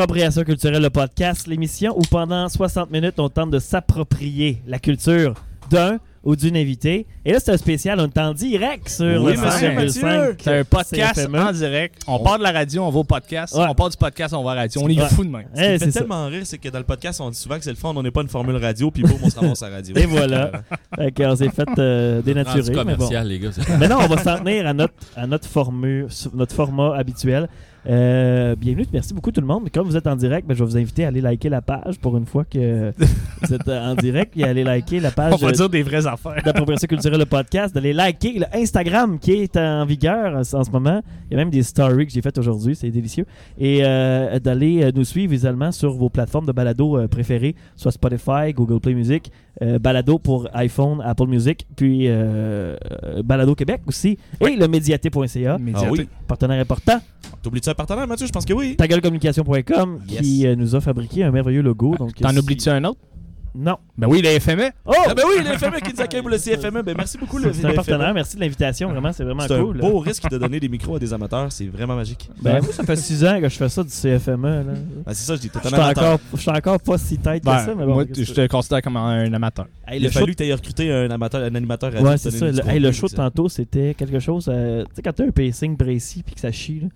Appropriation culturelle, le podcast, l'émission où pendant 60 minutes, on tente de s'approprier la culture d'un ou d'une invitée. Et là, c'est un spécial, on est en direct sur Oui, le monsieur 100,5 Mathieu. C'est un podcast CFME. en direct. On part de la radio, on va au podcast. Ouais. On part du podcast, on va à la radio. On est Ouais. fou de même. Ce qui Eh, fait c'est ça. tellement rire, c'est que dans le podcast, on dit souvent que c'est le fun, on n'est pas une formule radio, puis boum, on se ramasse à la radio. Et voilà. Fait qu'on s'est fait euh, dénaturer. Rendu Mais, bon. commercial, les gars. c'est- mais non, on va s'en tenir à notre, à notre, formu- notre format habituel. Euh, bienvenue, merci beaucoup tout le monde. Comme vous êtes en direct, ben, je vais vous inviter à aller liker la page pour une fois que vous êtes euh, en direct et aller liker la page On va euh, dire des vraies affaires. d'appropriation culturelle le podcast, d'aller liker le Instagram qui est en vigueur en ce moment. Il y a même des stories que j'ai faites aujourd'hui, c'est délicieux. Et euh, d'aller euh, nous suivre visuellement sur vos plateformes de balado préférées, soit Spotify, Google Play Music, balado pour iPhone, Apple Music, puis balado Québec aussi, et le médiaté.ca, Ah oui. partenaire important, T'oublies-tu un partenaire, Mathieu? Je pense que oui. tagueullecommunication.com Yes. qui euh, nous a fabriqué un merveilleux logo. Donc, T'en si- oublies-tu un autre? Non. Ben oui, le FME. Oh! Ah ben oui, le FME qui nous accueille pour le CFME. Ben merci beaucoup, le, C'est un partenaire, merci de l'invitation, vraiment, c'est vraiment C'est un cool. beau risque de donner des micros à des amateurs, c'est vraiment magique. Ben, moi, ça fait 6 ans que je fais ça du CFME. Là. Ben, c'est ça, je dis, t'es Je un suis amateur. encore, je suis encore pas si tête que Ben, ça, mais bon. moi, je te considère comme un amateur. Hey, Il a fallu que t'aies recruté un, amateur, un animateur radio. ouais, c'est ça. Le, hey, le show de tantôt, c'était quelque chose. euh, tu sais, quand t'as un pacing précis puis que ça chie, là,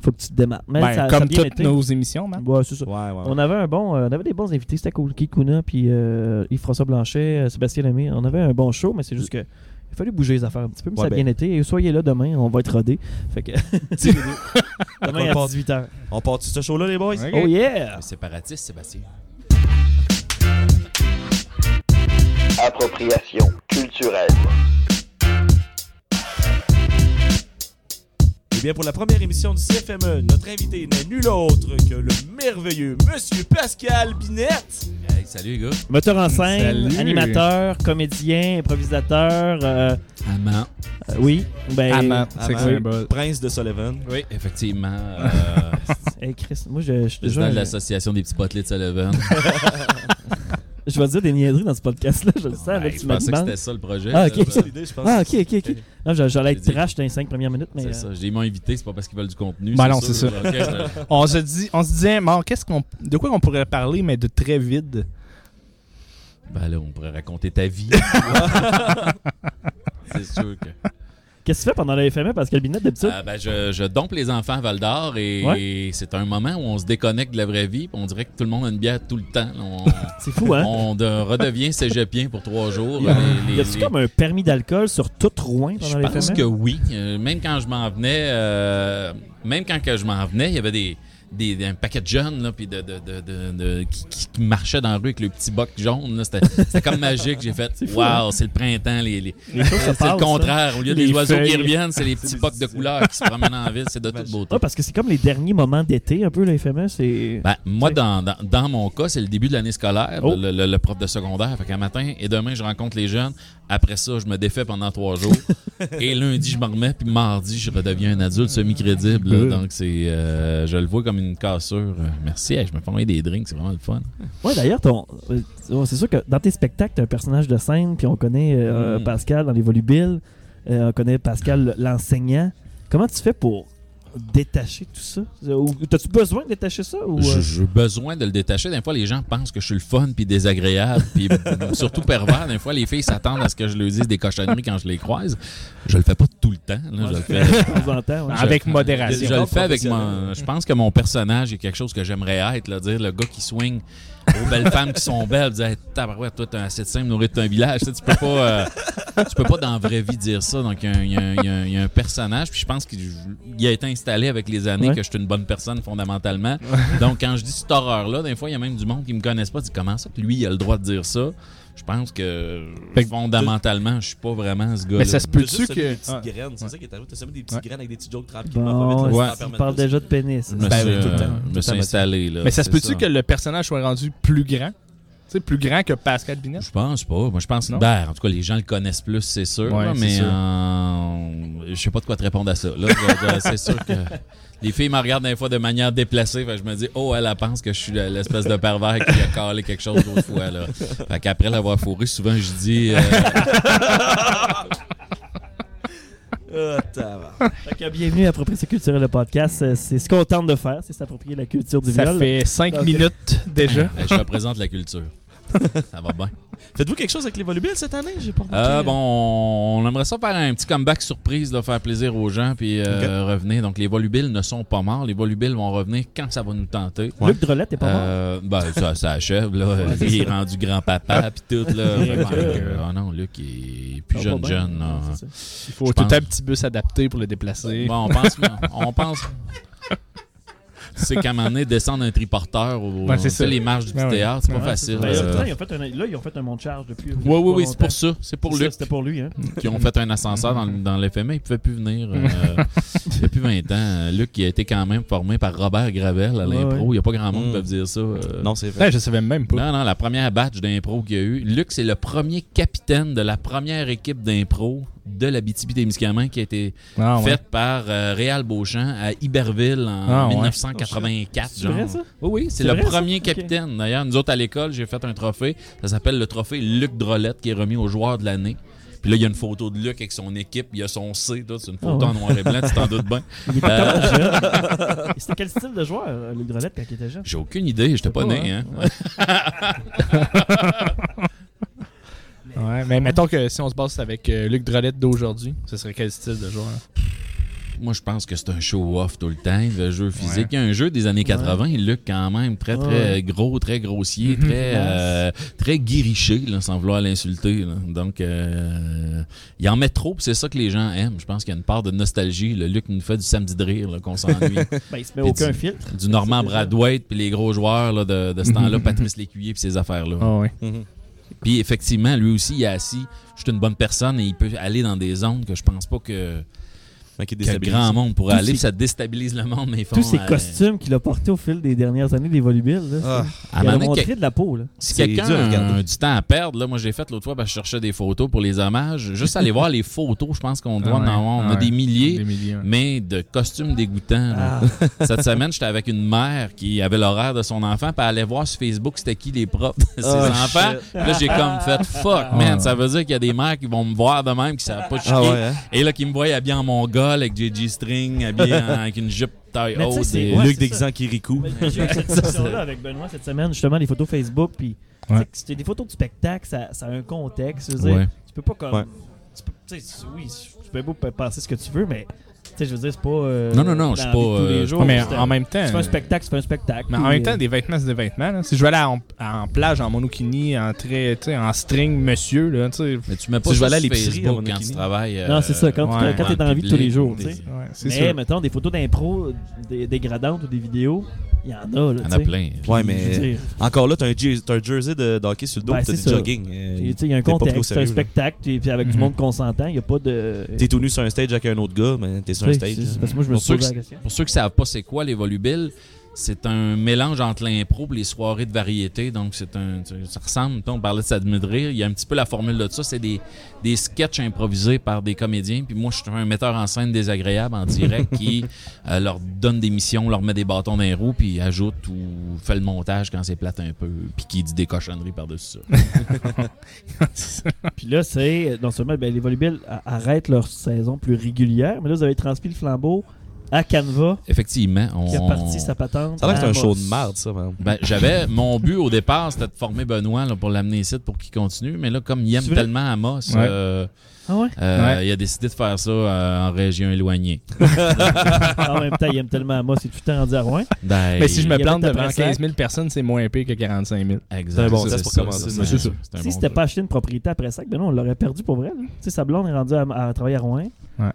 faut que tu te démarres. Mais Ben, ça, comme toutes été. nos émissions, man. Ouais, c'est ça. Ouais, ouais. ouais. On avait un bon, euh, on avait des bons invités, c'était cool. Keith Kuna, puis euh, Yves-François Blanchet, euh, Sébastien Lemay. On avait un bon show, mais c'est juste que il a fallu bouger les affaires un petit peu, mais Ouais, ça a ben. bien été. Et soyez là demain, on va être rodés. Fait que demain On à part- 18h. On part de ce show-là, les boys? Oh yeah! Les séparatistes, Sébastien. Appropriation culturelle. Eh bien, pour la première émission du CFME, notre invité n'est nul autre que le merveilleux Monsieur Pascal Binette. Hey, salut, les gars. Metteur en scène, Salut. animateur, comédien, improvisateur. euh, Amant. euh, oui, ben. Amant, c'est. Prince de Sullivan. Oui, effectivement. Euh, Hey Chris, moi je, je, suis déjà président de un- l'association des petits potelets de Sullivan. je vais dire des niaiseries dans ce podcast-là, je le sens, là, Ouais, tu je pensais que c'était ça le projet. Ah, ok. C'est ça l'idée, je pense. Ah, ok, ok, ok. Non, je- j'allais être trash dans les 5 premières minutes, mais. C'est euh, ça. J'ai m'ont invité, c'est pas parce qu'ils veulent du contenu. Ben non, c'est ça. On se dit, on se disait, bon, qu'est-ce qu'on, de quoi on pourrait parler, mais de très vide? ben là, on pourrait raconter ta vie. c'est sûr que. Qu'est-ce que tu fais pendant la FME, Pascal Binette, d'habitude? Euh, ben, je, je dompe les enfants à Val d'Or et, Ouais. et c'est un moment où on se déconnecte de la vraie vie. On dirait que tout le monde a une bière tout le temps. C'est fou, hein? on de- redevient cégepien pour trois jours. Y a- Les- Y les- comme un permis d'alcool sur tout Rouen Je pendant la pense FME? que oui. Euh, même quand je m'en venais, euh, même quand que je m'en venais, il y avait des, des, un paquet de jeunes là, puis de, de, de, de- de- qui, qui- marchaient dans la rue avec le petit boc jaune. là. C'était comme magique. J'ai fait Waouh, c'est le printemps. Les, les- c'est le hein. contraire. Au lieu Les des oiseaux qui reviennent, c'est les petits bocs de couleurs qui se promènent en ville. C'est de toute beauté. Ah, parce que c'est comme les derniers moments d'été, un peu. C'est. Ben, moi, dans, dans mon cas, c'est le début de l'année scolaire, Oh. le, le- le prof de secondaire. Fait qu'un matin et demain, je rencontre les jeunes. Après ça, je me défais pendant trois jours. et lundi, je me remets. Puis mardi, je redeviens un adulte semi-crédible. là. Donc, c'est, euh, je le vois comme une cassure. Merci. Hey, je me fais envoyer des drinks. C'est vraiment le fun. Ouais, d'ailleurs, ton... euh, c'est sûr que dans tes spectacles, t'as un personnage de scène, puis on connaît euh, Mm. Pascal dans les volubiles, euh, on connaît Pascal l'enseignant. Comment tu fais pour détacher tout ça? Ou t'as-tu besoin de détacher ça? Ou, Je- euh, J'ai besoin de le détacher. Des fois, les gens pensent que je suis le fun puis désagréable, puis surtout pervers. Des fois, les filles s'attendent à ce que je leur dise des cochonneries quand je les croise. Je le fais pas tout le temps. là. Je le fais temps ouais. Avec modération. Je le fais avec mon. Je pense que mon personnage est quelque chose que j'aimerais être, là, dire le gars qui swing aux belles femmes qui sont belles, dire hey, tabarouette, toi t'es assez de simple nourri de un village. Tu, sais, tu peux pas, euh, tu peux pas dans la vraie vie dire ça. Donc il y, a un- y un- y un- y a un personnage, puis je pense qu'il il a été installé avec les années Ouais. que je suis une bonne personne fondamentalement. Donc quand je dis cette horreur-là, des fois il y a même du monde qui me connaissent pas, dit comment ça que lui il a le droit de dire ça? Je pense que fondamentalement, je suis pas vraiment ce gars-là. Mais ça se peut-tu que. des petites Ah. graines, c'est ça qui est arrivé. T'as semé des petites Ouais. graines avec des petits jokes tranquillement. Bon, ouais. le temps tu à parles permettre déjà de pénis. Je me Ben suis, oui, tout le euh, temps. je Tout me le suis temps. installé. Là, Mais ça se peut-tu que le personnage soit rendu plus grand? Tu sais, plus grand que Pascal Binet? Je pense pas. Moi, je pense. Non? Ben, en tout cas, les gens le connaissent plus, c'est sûr. Ouais, là, mais sûr. euh, je sais pas de quoi te répondre à ça. Là, Je- je- c'est sûr que les filles me regardent des fois de manière déplacée. Fait que je me dis, oh, elle, elle pense que je suis l'espèce de pervers qui a calé quelque chose d'autre fois. Là. Fait qu'après l'avoir fourré, souvent, je dis. euh, Ah. Fait que bienvenue à Appropriation culturelle, le podcast. Euh, C'est ce qu'on tente de faire, c'est s'approprier la culture du Ça viol. fait 5 Ok. minutes déjà. ben, je représente la culture. Ça va bien. Faites-vous quelque chose avec les volubiles cette année? J'ai pas remarqué. Euh, bon, on aimerait ça faire un petit comeback surprise, là, faire plaisir aux gens, puis euh, revenir. Donc, les volubiles ne sont pas morts. Les volubiles vont revenir quand ça va nous tenter. Luc Drolette est pas mort? Euh, ben, ça, ça achève, là. il est rendu grand-papa, puis tout, là. Euh, oh non, Luc, il est plus Ça jeune, jeune, là. Il faut Je tout pense- un petit bus adapté pour le déplacer. Bon, on pense... on pense... C'est qu'à un moment donné, descendre un triporteur ou c'est ça. les marches du ouais. théâtre, c'est pas Ouais, facile. euh. Ben, là, ils ont fait un, là, ils ont fait un monte charge depuis. Oui, oui, oui, c'est pour ça. C'est pour Luc. C'était pour lui, hein. qui ont fait un ascenseur dans, dans l'FMA, il pouvait plus venir. euh, depuis 20 ans. Luc, qui a été quand même formé par Robert Gravel à l'impro. ouais. Il n'y a pas grand monde qui Mm. peut dire ça. euh. Non, c'est vrai. Ouais, je savais même pas. Non, non, la première batch d'impro qu'il y a eu. Luc, c'est le premier capitaine de la première équipe d'impro de la BTB-Témiscamingue qui a été Ah, ouais. faite par euh, Réal Beauchamp à Iberville en Ah, ouais. 1984. C'est genre. vrai, ça? Oui, oui, c'est le vrai, premier capitaine. D'ailleurs, nous autres à l'école, j'ai fait un trophée. Ça s'appelle le trophée Luc Drolette qui est remis au joueur de l'année. Puis là, il y a une photo de Luc avec son équipe. Il y a son C. C'est une photo Ah ouais. en noir et blanc, tu t'en doutes bien. Euh, C'était quel style de joueur, euh, Luc Drolette, quand il était jeune? J'ai aucune idée, j'étais pas pas, né. hein. Hein. Ouais, mais mettons que si on se base avec euh, Luc Drolette d'aujourd'hui, ce serait quel style de joueur? Moi, je pense que c'est un show-off tout le temps, le jeu physique. Il y a un jeu des années 80, Luc, quand même, très, très Ouais. gros, très grossier, Mhm. très, euh, très guiriché, là, sans vouloir l'insulter. Donc, euh, il en met trop, puis c'est ça que les gens aiment. Je pense qu'il y a une part de nostalgie. Le Luc nous fait du samedi de rire, qu'on s'ennuie. Ben, il se met aucun tu- filtre. du Normand Bradwaite, puis les gros joueurs là, de, de ce temps-là, Patrice Lécuyer, puis ces affaires-là. Ah ouais. Mhm. Puis effectivement, lui aussi, il est assis. Je suis une bonne personne et il peut aller dans des zones que je pense pas que, Fait qu'il déstabilise. grand monde pourrait Tous aller. puis ça déstabilise le monde, mais ils font, Tous ces euh, costumes qu'il a portés au fil des dernières années des volubiles. Là, Ah. à il a montré de la peau. Là. Si C'est quelqu'un a du temps à perdre, là, moi j'ai fait l'autre fois, parce que je cherchais des photos pour les hommages. Juste aller voir les photos, je pense qu'on doit Ah en avoir. On ah a des milliers, Des milliers. ouais. mais de costumes dégoûtants. Ah, Cette semaine, j'étais avec une mère qui avait l'horaire de son enfant, puis elle allait voir sur Facebook c'était qui les profs de ses Oh, enfants. Puis là, j'ai comme fait fuck, man. Ça veut dire qu'il y a des mères qui vont me voir de même, qui savent pas chier. Ouais, hein? Et là, qui me voient habillé en avec des G-string, habillé en- avec une jupe taille Mais tu sais, haute. c'est- et- Ouais, Luc c'est déguisant Kirikou. J'ai eu cette discussion-là avec Benoît cette semaine, justement, les photos Facebook. Puis, Ouais. tu sais, c'était des photos de spectacle, ça, ça a un contexte. Je veux dire, Ouais. tu peux pas comme. Ouais. tu peux- tu sais, oui, tu peux beau penser ce que tu veux, mais sais, je veux dire, c'est pas. euh, Non, non, non, c'est la pas, euh, les jours. Mais C'est- en même temps. Tu fais un spectacle, tu fais un spectacle. Mais en même temps, euh, des vêtements, c'est des vêtements. là. Si je vais aller en, en plage en monokini, en, très, tu sais, en string monsieur, là, tu sais. Mais tu mets pas Si je vais aller à l'épicerie, quand tu travailles. euh, Non, c'est ça, quand, tu- ouais, quand t'es en dans la vie de tous les jours, des- tu sais. Ouais, c'est Mais sûr. mettons, des photos d'impro des- dégradantes ou des vidéos, il y en a. Là, Il y en tu a plein. Ouais, je mais encore là, t'as un, je- t'as un jersey de, de hockey sur le dos, Ben, pis t'as c'est du jogging. euh, tu il y a un contexte, c'est un spectacle, puis puis avec du Mhm. monde consentant, il n'y a pas de. T'es tout nu sur un stage avec un autre gars, mais t'es sur un stage. hein. Parce que moi, je me Pour suis ceux posé qui- la question. Pour ceux qui savent pas c'est quoi les volubiles, c'est un mélange entre l'impro et les soirées de variété. Donc, c'est un, ça ressemble, on parlait de rire. Il y a un petit peu la formule de ça. C'est des, des sketchs improvisés par des comédiens. Puis moi, je suis un metteur en scène désagréable en direct qui euh, leur donne des missions, leur met des bâtons dans les roues, puis ajoute ou fait le montage quand c'est plate un peu, puis qui dit des cochonneries par-dessus ça. Puis là, c'est. Non seulement ben, les Volubiles arrêtent leur saison plus régulière, mais là, vous avez transmis le flambeau à Canva, Effectivement, on. qui a parti sa patente. Ça a l'air que c'est à un show de merde, ça, man. Ben, j'avais mon but au départ, c'était de former Benoît là, pour l'amener ici pour qu'il continue. Mais là, comme il aime tellement Amos, Ouais. euh, Ah ouais? euh, Ouais. il a décidé de faire ça euh, en région éloignée. en même temps, il aime tellement Amos, il est tout le temps rendu à Rouen. Ben, Mais si je me plante devant Brassac. 15 000 personnes, c'est moins pire que 45 000. Exact. C'est un bon C'est test pour ça, commencer, ça. ça. Si bon c'était pas acheté une propriété après ça, ben non, on l'aurait perdu pour vrai. Tu sais, sa blonde est rendue à, à travailler à Rouen. Ouais.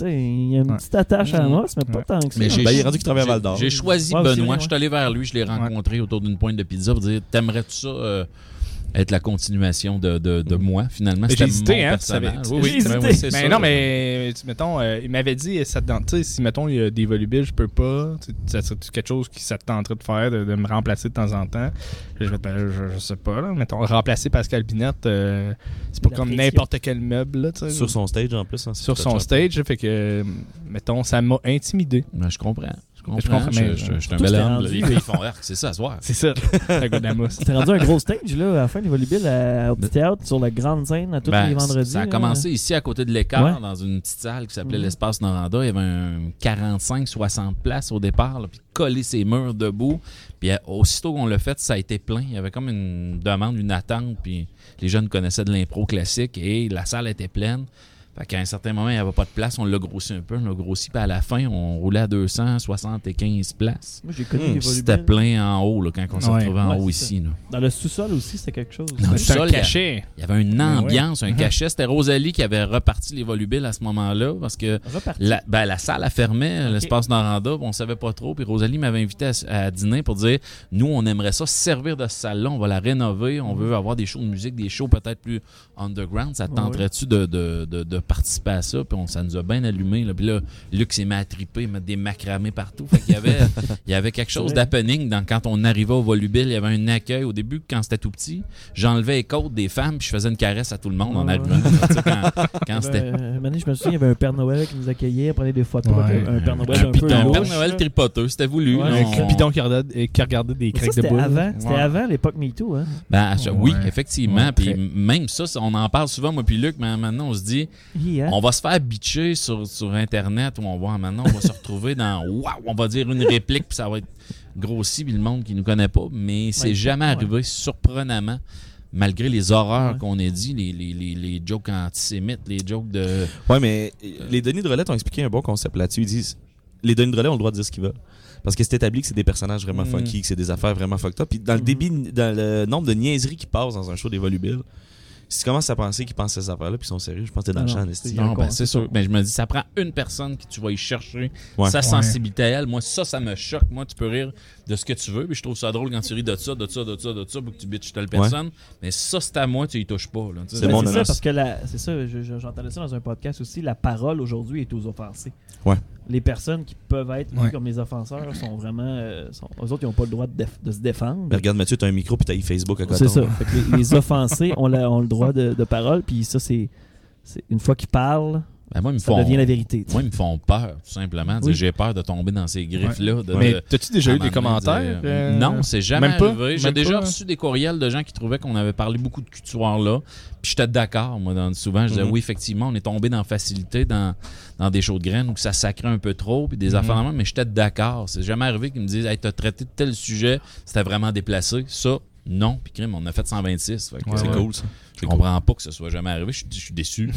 Il y a une Ouais. petite attache à. Amos, mais pas Ouais. tant que ça. Mais j'ai- Ben, il est rendu qu'il travaille à Val d'Or. J'ai choisi Ouais, Benoît, je suis allé vers lui, je l'ai rencontré autour d'une pointe de pizza pour dire T'aimerais-tu ça euh, être la continuation de, de, de moi finalement Mais C'était j'ai hésité, mon hein, tu savais. personnage. Oui, oui, hésité. ben oui, c'est Mais ça. non, mais tu- mettons, euh, il m'avait dit, ça te si mettons, il y a des volubiles, je peux pas, tu sais, ça serait quelque chose qui ça te tenterait de faire, de, de me remplacer de temps en temps? Je sais pas, là, mettons, remplacer Pascal Binette, euh, c'est pas La comme n'importe quel meuble, là. Sur son stage, en plus. hein, Sur son stage, fait que, mettons, ça m'a intimidé. Ben, je comprends. Je comprends. Je comprends, Je, mais- je- je suis un bel homme. Les filles font arc, c'est ça, à se voir. C'est ça. C'était rendu un gros stage là, à la fin des Volubiles à- au petit théâtre sur la grande scène à tous Ben, les vendredis. Ça a là. commencé ici à côté de l'écart, Ouais. dans une petite salle qui s'appelait Mhm. l'Espace Noranda. Il y avait un 45-60 places au départ, là, puis coller ses murs debout. Puis euh, aussitôt qu'on l'a fait, ça a été plein. Il y avait comme une demande, une attente, puis les jeunes connaissaient de l'impro classique et la salle était pleine. Fait qu'à un certain moment, il n'y avait pas de place. On l'a grossi un peu. On l'a grossi. Puis à la fin, on roulait à 275 places. Moi, j'ai connu Puis C'était plein en haut là, quand on s'est Ouais. retrouvé en Ouais, haut ici. là. Dans le sous-sol aussi, c'était quelque chose. Dans le C'est un sol, il y a- cachet. Il y avait une ambiance, un Mhm. cachet. C'était Rosalie qui avait reparti les volubiles à ce moment-là parce que Reparti. la, ben, la salle a fermé, l'espace Noranda, puis on savait pas trop. Puis Rosalie m'avait invité à, à dîner pour dire nous, on aimerait ça servir de cette salle-là, on va la rénover, on veut avoir des shows de musique, des shows peut-être plus underground. Ça tenterait-tu de, de, de, de participer à ça? Puis on, ça nous a bien allumé. Là. Puis là, Luc s'est mis à triper, mettre des macramés partout. Fait qu'il y avait, il y avait quelque chose d'happening dans, quand on arrivait au volubile. Il y avait un accueil. Au début, quand c'était tout petit, j'enlevais les côtes des femmes puis je faisais une caresse à tout le monde en Ouais, sais, quand, quand c'était Ben, euh, un je me souviens, il y avait un Père Noël qui nous accueillait, prenait des photos. Ouais. un Père Noël un un, peu louche. Père Noël tripoteux, c'était voulu. Ouais, Un on- Cupidon qui regardait, qui regardait des craques de c'était boule. avant, c'était Ouais. avant l'époque MeToo. Hein? Ben, oui, effectivement. Ouais, puis même ça, ça, on en parle souvent, moi puis Luc, mais maintenant, on se dit, Hein? on va se faire bitcher sur, sur Internet où on va maintenant, on va se retrouver dans, waouh, on va dire une réplique, puis ça va être grossi, puis le monde qui nous connaît pas. Mais c'est Ouais, jamais ouais. arrivé, surprenamment, malgré les horreurs Ouais. qu'on a dit, les, les, les, les jokes antisémites, les jokes de. Ouais, mais les Denis de Relais ont expliqué un bon concept là-dessus. Ils disent les Denis de Relais ont le droit de dire ce qu'ils veulent. Parce que c'est établi que c'est des personnages vraiment Mm. funky, que c'est des affaires vraiment fucked up. Puis dans le Mhm. débit, dans le nombre de niaiseries qui passent dans un show des volubiles, si tu commences à penser qu'ils pensent ces affaires-là, puis ils sont sérieux, je pense que t'es dans Ah le non, champ, a Non, ben, c'est sûr. Mais je me dis, ça prend une personne qui tu vas y chercher Ouais. sa sensibilité à elle. Moi, ça, ça me choque. Moi, tu peux rire de ce que tu veux. Puis je trouve ça drôle quand tu ris de ça, de ça, de ça, de ça, pour que tu bitches telle personne. Mais ça, c'est à moi, tu y touches pas. Tu C'est Ben, mon c'est ça, parce que la- c'est ça, je- je- j'entendais ça dans un podcast aussi. La parole aujourd'hui est aux offensés. Ouais. Les personnes qui peuvent être vues Ouais. comme les offenseurs sont vraiment. euh, sont, eux autres, ils n'ont pas le droit de, déf- de se défendre. Mais regarde, Mathieu, t'as un micro, puis t'as eu Facebook à côté. C'est ça. Fait que les, les offensés ont, la- ont le droit de, de parole, puis ça, c'est. c'est- Une fois qu'ils parlent, Ben, moi, ils me ça font, devient la vérité. moi, ils me font peur, tout simplement. Oui. J'ai peur de tomber dans ces griffes-là. Mais t'as-tu déjà eu des commentaires? euh, Non, c'est jamais même pas? arrivé. J'ai déjà pas? reçu des courriels de gens qui trouvaient qu'on avait parlé beaucoup de culture là. Puis j'étais d'accord, moi, dans, souvent. Je disais, Mhm. oui, effectivement, on est tombé dans la facilité, dans, dans des shows de graines où ça sacrait un peu trop, puis des Mhm. affaires de même, mais j'étais d'accord. C'est jamais arrivé qu'ils me disent, hey, t'as traité de tel sujet, c'était vraiment déplacé. Ça, Non, puis crime, on a fait 126. fait que, Ouais, C'est cool, ça. Je comprends pas que ce soit jamais arrivé. Je suis- je suis déçu.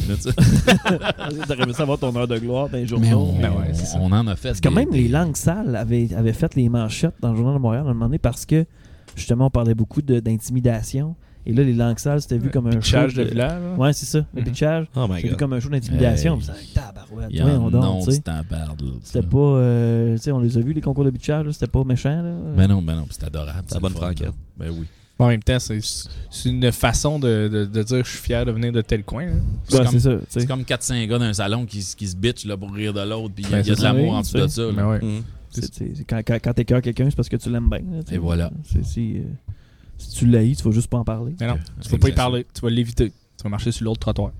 T'aurais aimé ça avoir ton heure de gloire dans les Mais journaux. on, Ben ouais, c'est ça. on en a fait. Parce des- même les langues sales avaient, avaient fait les manchettes dans le Journal de Montréal à un moment donné parce que justement on parlait beaucoup de- d'intimidation. Et là, les langues sales, c'était vu comme un show. Pitchage de de- village. là. Ouais, c'est ça, le Mhm. pitchage. Oh my C'était vu god. comme un show d'intimidation. Tabarouette, en barde, là, C'était pas. euh, tu sais, on les a vus, les concours de pitchage, là, c'était pas méchant. Là. Ben non, ben non, c'est adorable. C'est la bonne franquette. Ben oui. En même temps, c'est c'est une façon de, de, de dire je suis fier de venir de tel coin. là. C'est Ouais, comme- c'est comme 4-5 gars d'un salon qui, qui se bitchent là, pour rire de l'autre, puis il y a, Ben, y a de l'amour en dessous de tu ça. Ben ouais. C'est quand quand, quand t'écœures quelqu'un, c'est parce que tu l'aimes bien. là. Et voilà. C'est- Si, euh, si tu l'haïs, tu vas juste pas en parler. Mais non, tu vas pas y parler. Tu vas l'éviter. Tu vas marcher sur l'autre trottoir.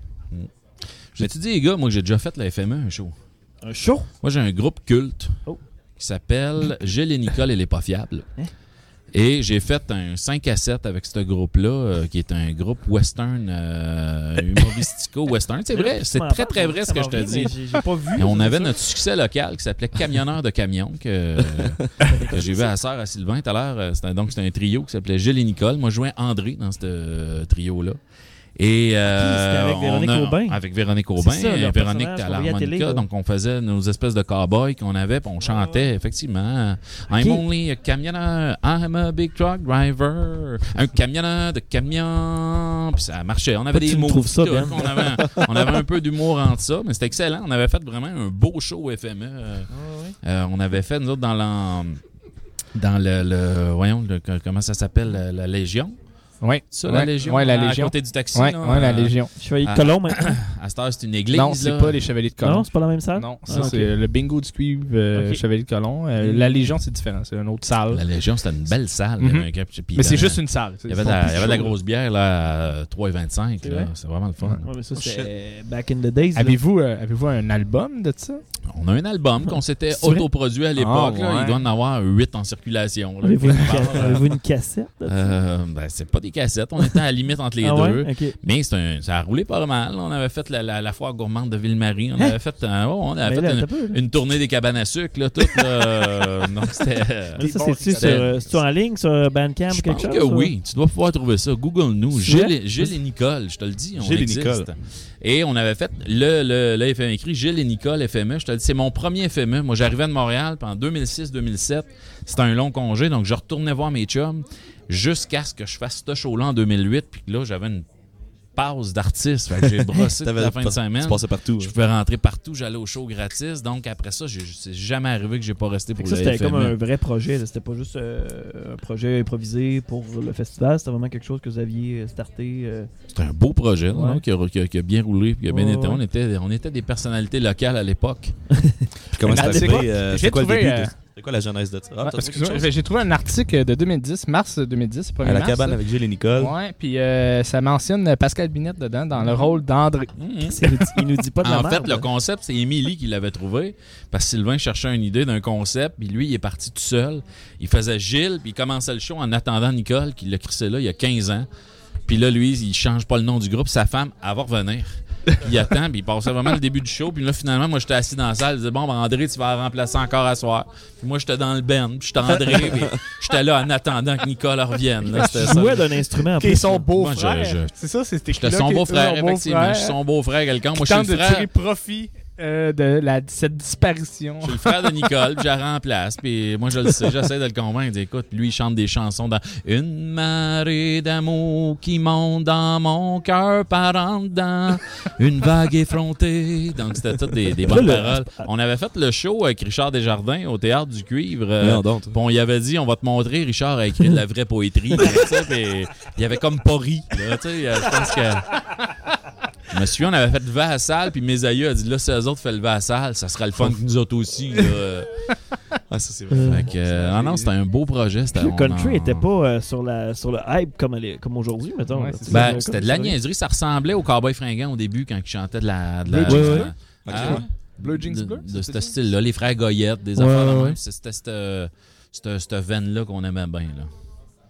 J'ai-tu dit, les gars, moi, j'ai déjà fait la FME, un show. Un show? Moi, j'ai un groupe culte Oh. qui s'appelle Gilles et Nicole et les pas fiables. Hein? Et j'ai fait un 5 à 7 avec ce groupe-là, euh, qui est un groupe western, euh, humoristico-western. C'est vrai, c'est très, très vrai ce que je te dis. J'ai pas vu. Et on avait notre succès local qui s'appelait Camionneur de camions, que, que j'ai vu à sœur à Sylvain tout à l'heure. C'était- Donc, c'était un trio qui s'appelait Gilles et Nicole. Moi, je jouais André dans ce euh, trio-là. Et euh, avec on Véronique a- Aubin. Avec Véronique Aubin, ça, leur Véronique à l'harmonica. Donc, on faisait nos espèces de cow-boys qu'on avait, puis on chantait, effectivement. I'm only a camionneur, I'm a big truck driver. Un camionneur de camion. Puis ça marchait. On avait des mots. ça. Ben? on, avait, on avait un peu d'humour entre ça, mais c'était excellent. On avait fait vraiment un beau show FME. Euh, euh, on avait fait, nous autres, dans dans le, le- voyons, le- comment ça s'appelle, la, la Légion. Oui. Ça, Ouais, la Légion. ouais, la à Légion. côté du taxi. Ouais, la euh, Légion. Chevalier de. Colomb maintenant. À cette heure, c'est une église. Non, c'est pas les Chevaliers de Colomb. Non, c'est pas la même salle? Non, Ah, ça c'est le bingo du cuivre euh. Chevalier de Colomb. Euh, La Légion, c'est différent. C'est une autre salle. La Légion, c'était une belle salle. Il y Mhm. avait un cap- puis Mais c'est juste une salle. Il y avait de la, il y avait de la grosse bière là, à 3,25. C'est vraiment le fun. Ouais, mais ça, Oh, c'est back in the days. Avez-vous euh, avez-vous un album de ça? On a un album qu'on s'était autoproduit à l'époque. Ah. Il doit en avoir 8 en circulation. Avez-vous une, cassette de ça? Euh, ben, c'est pas des cassettes. On était à la limite entre les Ah deux. ouais? Mais c'est un- ça a roulé pas mal. On avait fait la, la, la foire gourmande de Ville-Marie. On Hein? avait fait, euh, oh, on avait Mais fait là, une, peu, tournée des cabanes à sucre. Là, toute, là. Euh, c'était. Ça, c'est-tu euh, en ligne sur Bandcamp Je ou quelque pense chose? que oui. Tu dois pouvoir trouver ça. Google-nous. Gilles, et- Gilles et Nicole, je te le dis. On Gilles et. Nicole. Et on avait fait le, le, le FME écrit Gilles et Nicole FME. Je te le dis, c'est mon premier FME. Moi, j'arrivais de Montréal en 2006-2007. C'était un long congé, donc je retournais voir mes chums jusqu'à ce que je fasse ce show-là en 2008. Puis là, j'avais une pause d'artiste. Fait que j'ai brossé toute la fin de semaine. Tu passais partout. Je pouvais rentrer partout, j'allais au show gratis. Donc après ça, c'est jamais arrivé que j'ai pas resté Fait pour ça, le c'était comme un vrai projet. C'était pas juste euh, un projet improvisé pour le festival. C'était vraiment quelque chose que vous aviez euh, starté. euh, C'était un beau projet Ouais. non, qui, a, qui a- qui a bien roulé, puis qui a bien Ouais, été. ouais. On, était, on était des personnalités locales à l'époque. Puis comment euh, J'ai trouvé, début? euh, de- C'est quoi la genèse de ça? Ah, Ouais, quelque chose? J'ai trouvé un article de 2010, mars 2010, 1er À la mars, cabane avec Gilles et Nicole. Ouais, puis euh, ça mentionne Pascal Binette dedans dans le rôle d'André. Mhm. il, nous dit, il nous dit pas de la En merde, fait, le concept, c'est Émilie qui l'avait trouvé. Parce que Sylvain cherchait une idée d'un concept, puis lui, il est parti tout seul. Il faisait Gilles, puis il commençait le show en attendant Nicole, qui l'a crissé là il y a 15 ans. Puis là, lui, il change pas le nom du groupe. Sa femme, elle va revenir. Puis il attend, puis il passait vraiment le début du show. Puis là, finalement, moi, j'étais assis dans la salle. Il disait, bon, ben, André, tu vas la remplacer encore à soir. Puis moi, j'étais dans le band, puis j'étais André, puis j'étais là en attendant que Nicole revienne. là. C'était Tu ça. jouais d'un instrument en Qui est plus. son Moi, je- beau-frère. je- C'est ça, c'est cet J'étais son beau-frère, effectivement. Je suis son beau-frère, quelqu'un. Moi, je suis le de frère. tirer profit euh, de la, cette disparition. Je suis le frère de Nicole, puis je la remplace. Puis moi, je le sais, j'essaie de le convaincre. Écoute, lui, il chante des chansons dans Une marée d'amour qui monte dans mon cœur par en dedans. Une vague effrontée. Donc, c'était toutes des, des bonnes paroles. On avait fait le show avec Richard Desjardins au Théâtre du Cuivre. euh, puis on y avait dit, on va te montrer, Richard a écrit de la vraie poétrie. il avait comme pas ri. là, tu sais, euh, je pense que. Je me souviens, on avait fait lever à la salle, puis mes aïeux a dit là, si eux autres font lever à la salle, ça sera le fun que nous autres aussi. là. Ah, ça, c'est vrai. Euh, Fait que, euh, ah non, c'était un beau projet. le country en- était pas euh, sur, la, sur le hype comme, elle est- comme aujourd'hui, mettons. Ouais, Ben, c'était de la niaiserie. Ça ressemblait au Cowboy Fringant au début quand il chantait de la. De la Bleu? Bleu de, Bleu, de ce ça? style-là, les frères Goyette, des Ouais, affaires de ouais. C'était cette, cette, cette, cette veine-là qu'on aimait bien. Là.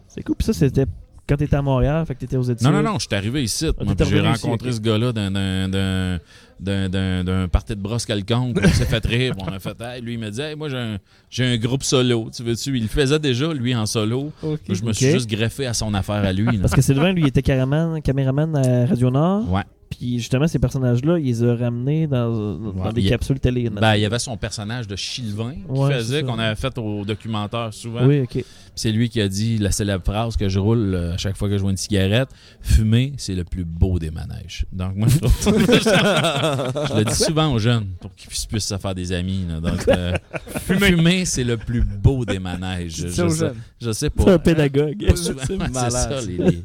C'est cool. Puis ça, c'était quand t'étais à Montréal, fait que t'étais aux études. Non, non, non, je suis arrivé ici. Ah, J'ai ici, rencontré ce gars-là d'un- d'un- d'un- d'un- d'un d'un party de brosse quelconque. On s'est fait rire. On a fait, hey, lui, il me dit, Hey, moi, j'ai un, j'ai un groupe solo. Tu veux-tu? Il le faisait déjà, lui, en solo. Moi, je me suis juste greffé à son affaire à lui. là. Parce que Sylvain, lui, il était caméraman, caméraman à Radio Nord? Ouais. Puis justement, ces personnages-là, il les a ramenés dans, dans Ouais. des Il- capsules télé. Ben, il y avait son personnage de Sylvain qui Ouais, faisait, qu'on avait fait au documentaire souvent. Oui, ok. C'est lui qui a dit la célèbre phrase que je roule euh, à chaque fois que je vois une cigarette Fumer, c'est le plus beau des manèges. Donc, moi, je, le dis souvent aux jeunes pour qu'ils puissent, puissent se faire des amis. là. Donc, euh, fumer, c'est le plus beau des manèges. Je, sais, je sais C'est un pas. pédagogue. Pas souvent. C'est ça. les- les-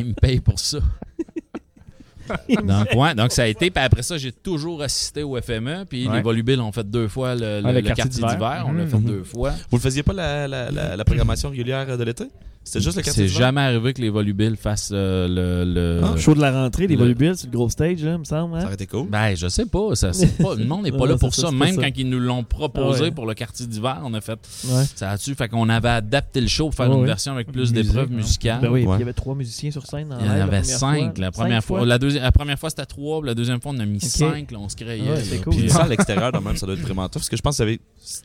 ils me payent pour ça. donc, ouais, donc ça a été. Puis après ça, j'ai toujours assisté au FME. Puis Ouais. les Volubiles ont fait deux fois le, le- Ah, le le quartier quartier d'hiver. On l'a Mhm. fait deux fois. Vous le faisiez pas la, la, la, la programmation régulière de l'été? C'était juste le quartier C'est d'hiver? jamais arrivé que les Volubiles fassent euh, le. le- Ah, Show de la rentrée, les Le- volubiles, c'est le gros stage, là, me semble. Ça Hein? aurait été cool. Ben, je sais pas. Ça, pas le monde n'est pas Non, là pour ça. ça, Même ça. quand ils nous l'ont proposé Ah ouais. pour le quartier d'hiver, on a fait Ouais. ça là-dessus. Fait qu'on avait adapté le show pour faire Ouais, une version avec plus d'épreuves hein. musicales. Ben oui, il y avait trois musiciens sur scène. Il y en la avait première cinq. fois. La première fois, la, deuxième, la première fois c'était trois. puis La deuxième fois, on a mis cinq. là, on se créait. Puis ça, à l'extérieur, de même, ça doit être vraiment tough. Parce que je pense que ça avait-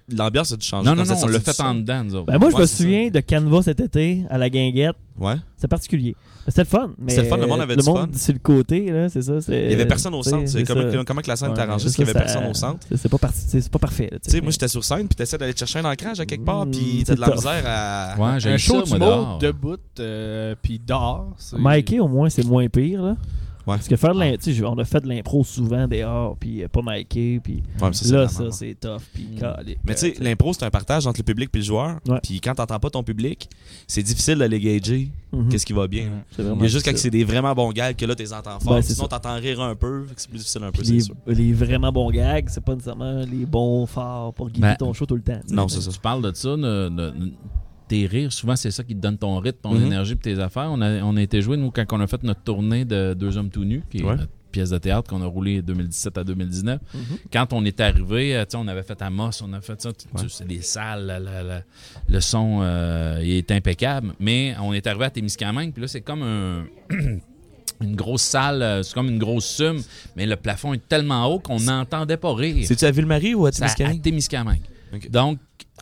l'ambiance a dû changer. Non, non, non, on l'a fait en dedans, nous autres. Ben moi, je me souviens de Canva cet été à la guinguette. Ouais. C'est particulier. C'était le fun. mais C'était le fun, le monde avait le du monde fun. sur le côté, là, c'est ça. Il y avait personne au centre. C'est comment, ça. comment que la scène Ouais, était arrangée, qu'il y ça, avait ça- personne au centre? C'est pas, par- pas parfait. Tu sais, moi, j'étais sur scène, puis t'essaies d'aller chercher un ancrage à quelque part, Mm, puis c'est t'as de la tough. misère à. Ouais, j'ai du moi, mot dehors. debout, euh, puis dehors. Mikey, au moins, c'est moins pire. Là. Ouais. Parce que faire de l'im- tu sais, on a fait de l'impro souvent dehors, puis euh, pas Mikey, puis là, ça, c'est tough, puis Mm. Mais tu sais, l'impro, c'est un partage entre le public et le joueur. Puis quand t'entends pas ton public, c'est difficile de les gager. mhm. Qu'est-ce qui va bien. Mhm. C'est Il vraiment y a juste quand c'est des vraiment bons gags que là, t'es entends fort. Ben, Sinon, t'entends rire un peu. C'est plus difficile un peu, c'est les, sûr. les vraiment bons gags, c'est pas nécessairement les bons forts pour guider Ben, ton show tout le temps. Non, c'est ça. Tu parles de ça, tes rires, souvent c'est ça qui te donne ton rythme, ton Mhm. énergie et tes affaires. On a, on a été joué, nous, quand on a fait notre tournée de Deux hommes tout nus, qui est Ouais. notre pièce de théâtre qu'on a roulé de 2017 à 2019. Mhm. Quand on est arrivé, euh, on avait fait Amos, on a fait ça, Ouais. c'est des salles, la- la- la- le son euh, il est impeccable, mais on est arrivé à Témiscamingue, puis là c'est comme un... Une grosse salle, euh, c'est comme une grosse sume, mais le plafond est tellement haut qu'on n'entendait pas rire. C'est-tu à Ville-Marie ou à C'est à- Témiscamingue? Témiscamingue. Donc,